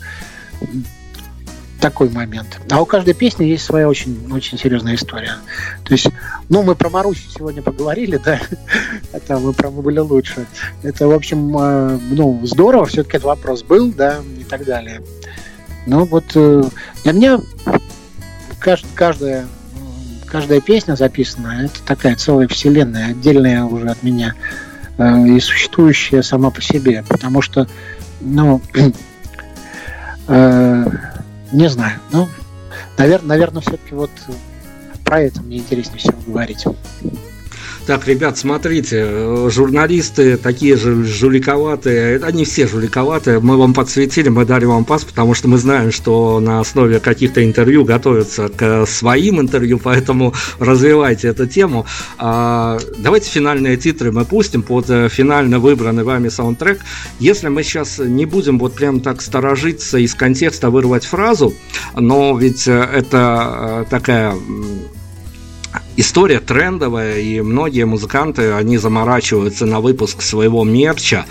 такой момент. А у каждой песни есть своя очень, очень серьезная история. То есть, ну, мы про Марусю сегодня поговорили, да, [LAUGHS] это мы про мы были лучше. Это, в общем, э, ну, здорово, все-таки этот вопрос был, да, и так далее. Но вот э, для меня каждая, каждая песня записанная, это такая целая вселенная, отдельная уже от меня э, и существующая сама по себе, потому что, ну, [CLEARS THROAT] не знаю. Ну, наверное, наверное, все-таки вот про это мне интереснее всего говорить. Так, ребят, смотрите, э, журналисты такие же жуликоватые, они все жуликоватые, мы вам подсветили, мы дали вам пас, потому что мы знаем, что на основе каких-то интервью готовятся к своим интервью, поэтому [LAUGHS] развивайте эту тему. А, давайте финальные титры мы пустим под э, финально выбранный вами саундтрек. Если мы сейчас не будем вот прям так сторожиться из контекста вырвать фразу, но ведь э, это такая история трендовая, и многие музыканты, они заморачиваются на выпуск своего мерча.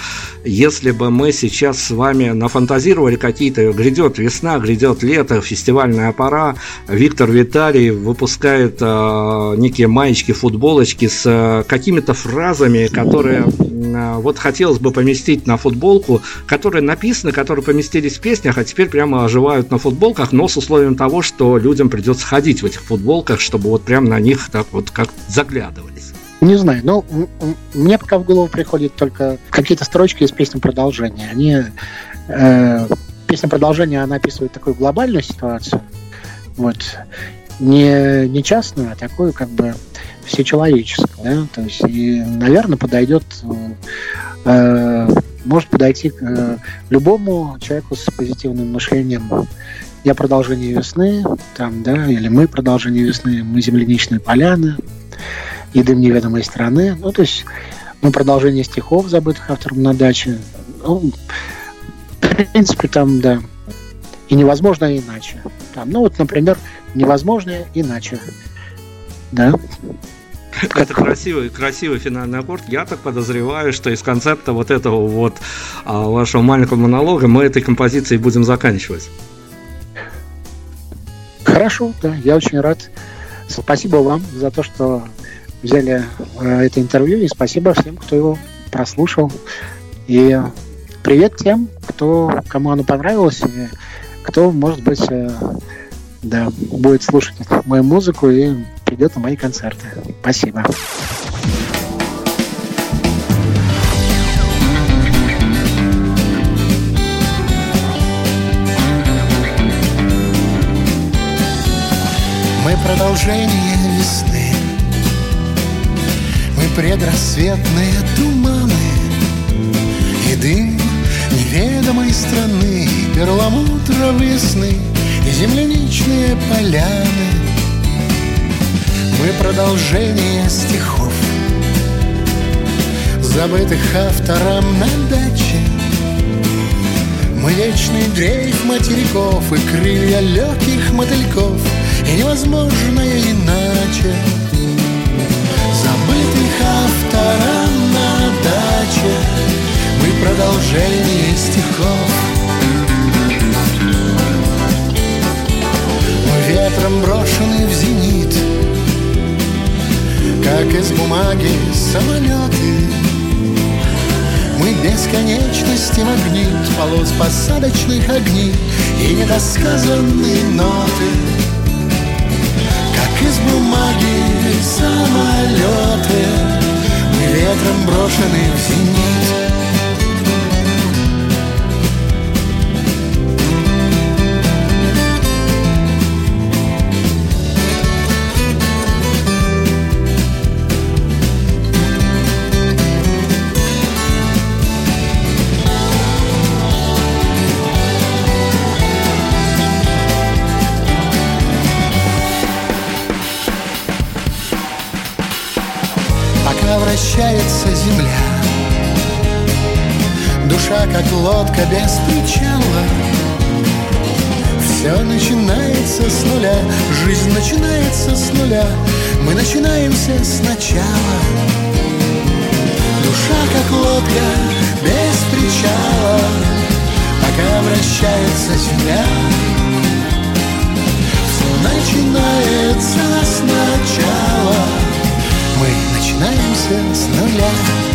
Если бы мы сейчас с вами нафантазировали какие-то, грядет весна, грядет лето, фестивальная пора, Виктор Виталий выпускает э, некие маечки, футболочки с э, какими-то фразами, которые э, вот хотелось бы поместить на футболку, которые написаны, которые поместились в песнях, а теперь прямо оживают на футболках, но с условием того, что людям придется ходить в этих футболках, чтобы вот прям на них так вот как заглядывались? Не знаю, но мне пока в голову приходят только какие-то строчки из песни продолжения. Они э, песня продолжения, она описывает такую глобальную ситуацию, вот не, не частную, а такую как бы всечеловеческую, да, то есть и, наверное, подойдет, э, может подойти к э, любому человеку с позитивным мышлением я продолжение весны, там, да, или мы продолжение весны, мы земляничные поляны, и дым неведомой страны. Ну, то есть, мы продолжение стихов, забытых автором на даче. Ну, в принципе, там, да. И невозможно иначе. Там, ну, вот, например, невозможно иначе. Да. Это красивый, красивый финальный аккорд. Я так подозреваю, что из концепта вот этого вот а, вашего маленького монолога мы этой композицией будем заканчивать. Хорошо, да, я очень рад. Спасибо вам за то, что взяли э, это интервью, и спасибо всем, кто его прослушал. И привет тем, кто, кому оно понравилось, и кто, может быть, э, да, будет слушать мою музыку и придет на мои концерты. Спасибо. Мы продолжение весны. Мы предрассветные туманы. И дым неведомой страны И перламутр весны И земляничные поляны. Мы продолжение стихов Забытых автором на даче. Мы вечный дрейф материков И крылья легких мотыльков — и невозможное иначе. Забытых автором на даче. Мы продолжение стихов. Мы ветром брошены в зенит Как из бумаги самолеты. Мы бесконечности магнит Полос посадочных огней И недосказанные ноты из бумаги самолеты. Ветром брошены в зенит вращается земля. Душа, как лодка без причала. Все начинается с нуля Жизнь начинается с нуля. Мы начинаемся сначала. Душа, как лодка без причала. Пока вращается земля. Начинается сначала. Мы начинаемся с нуля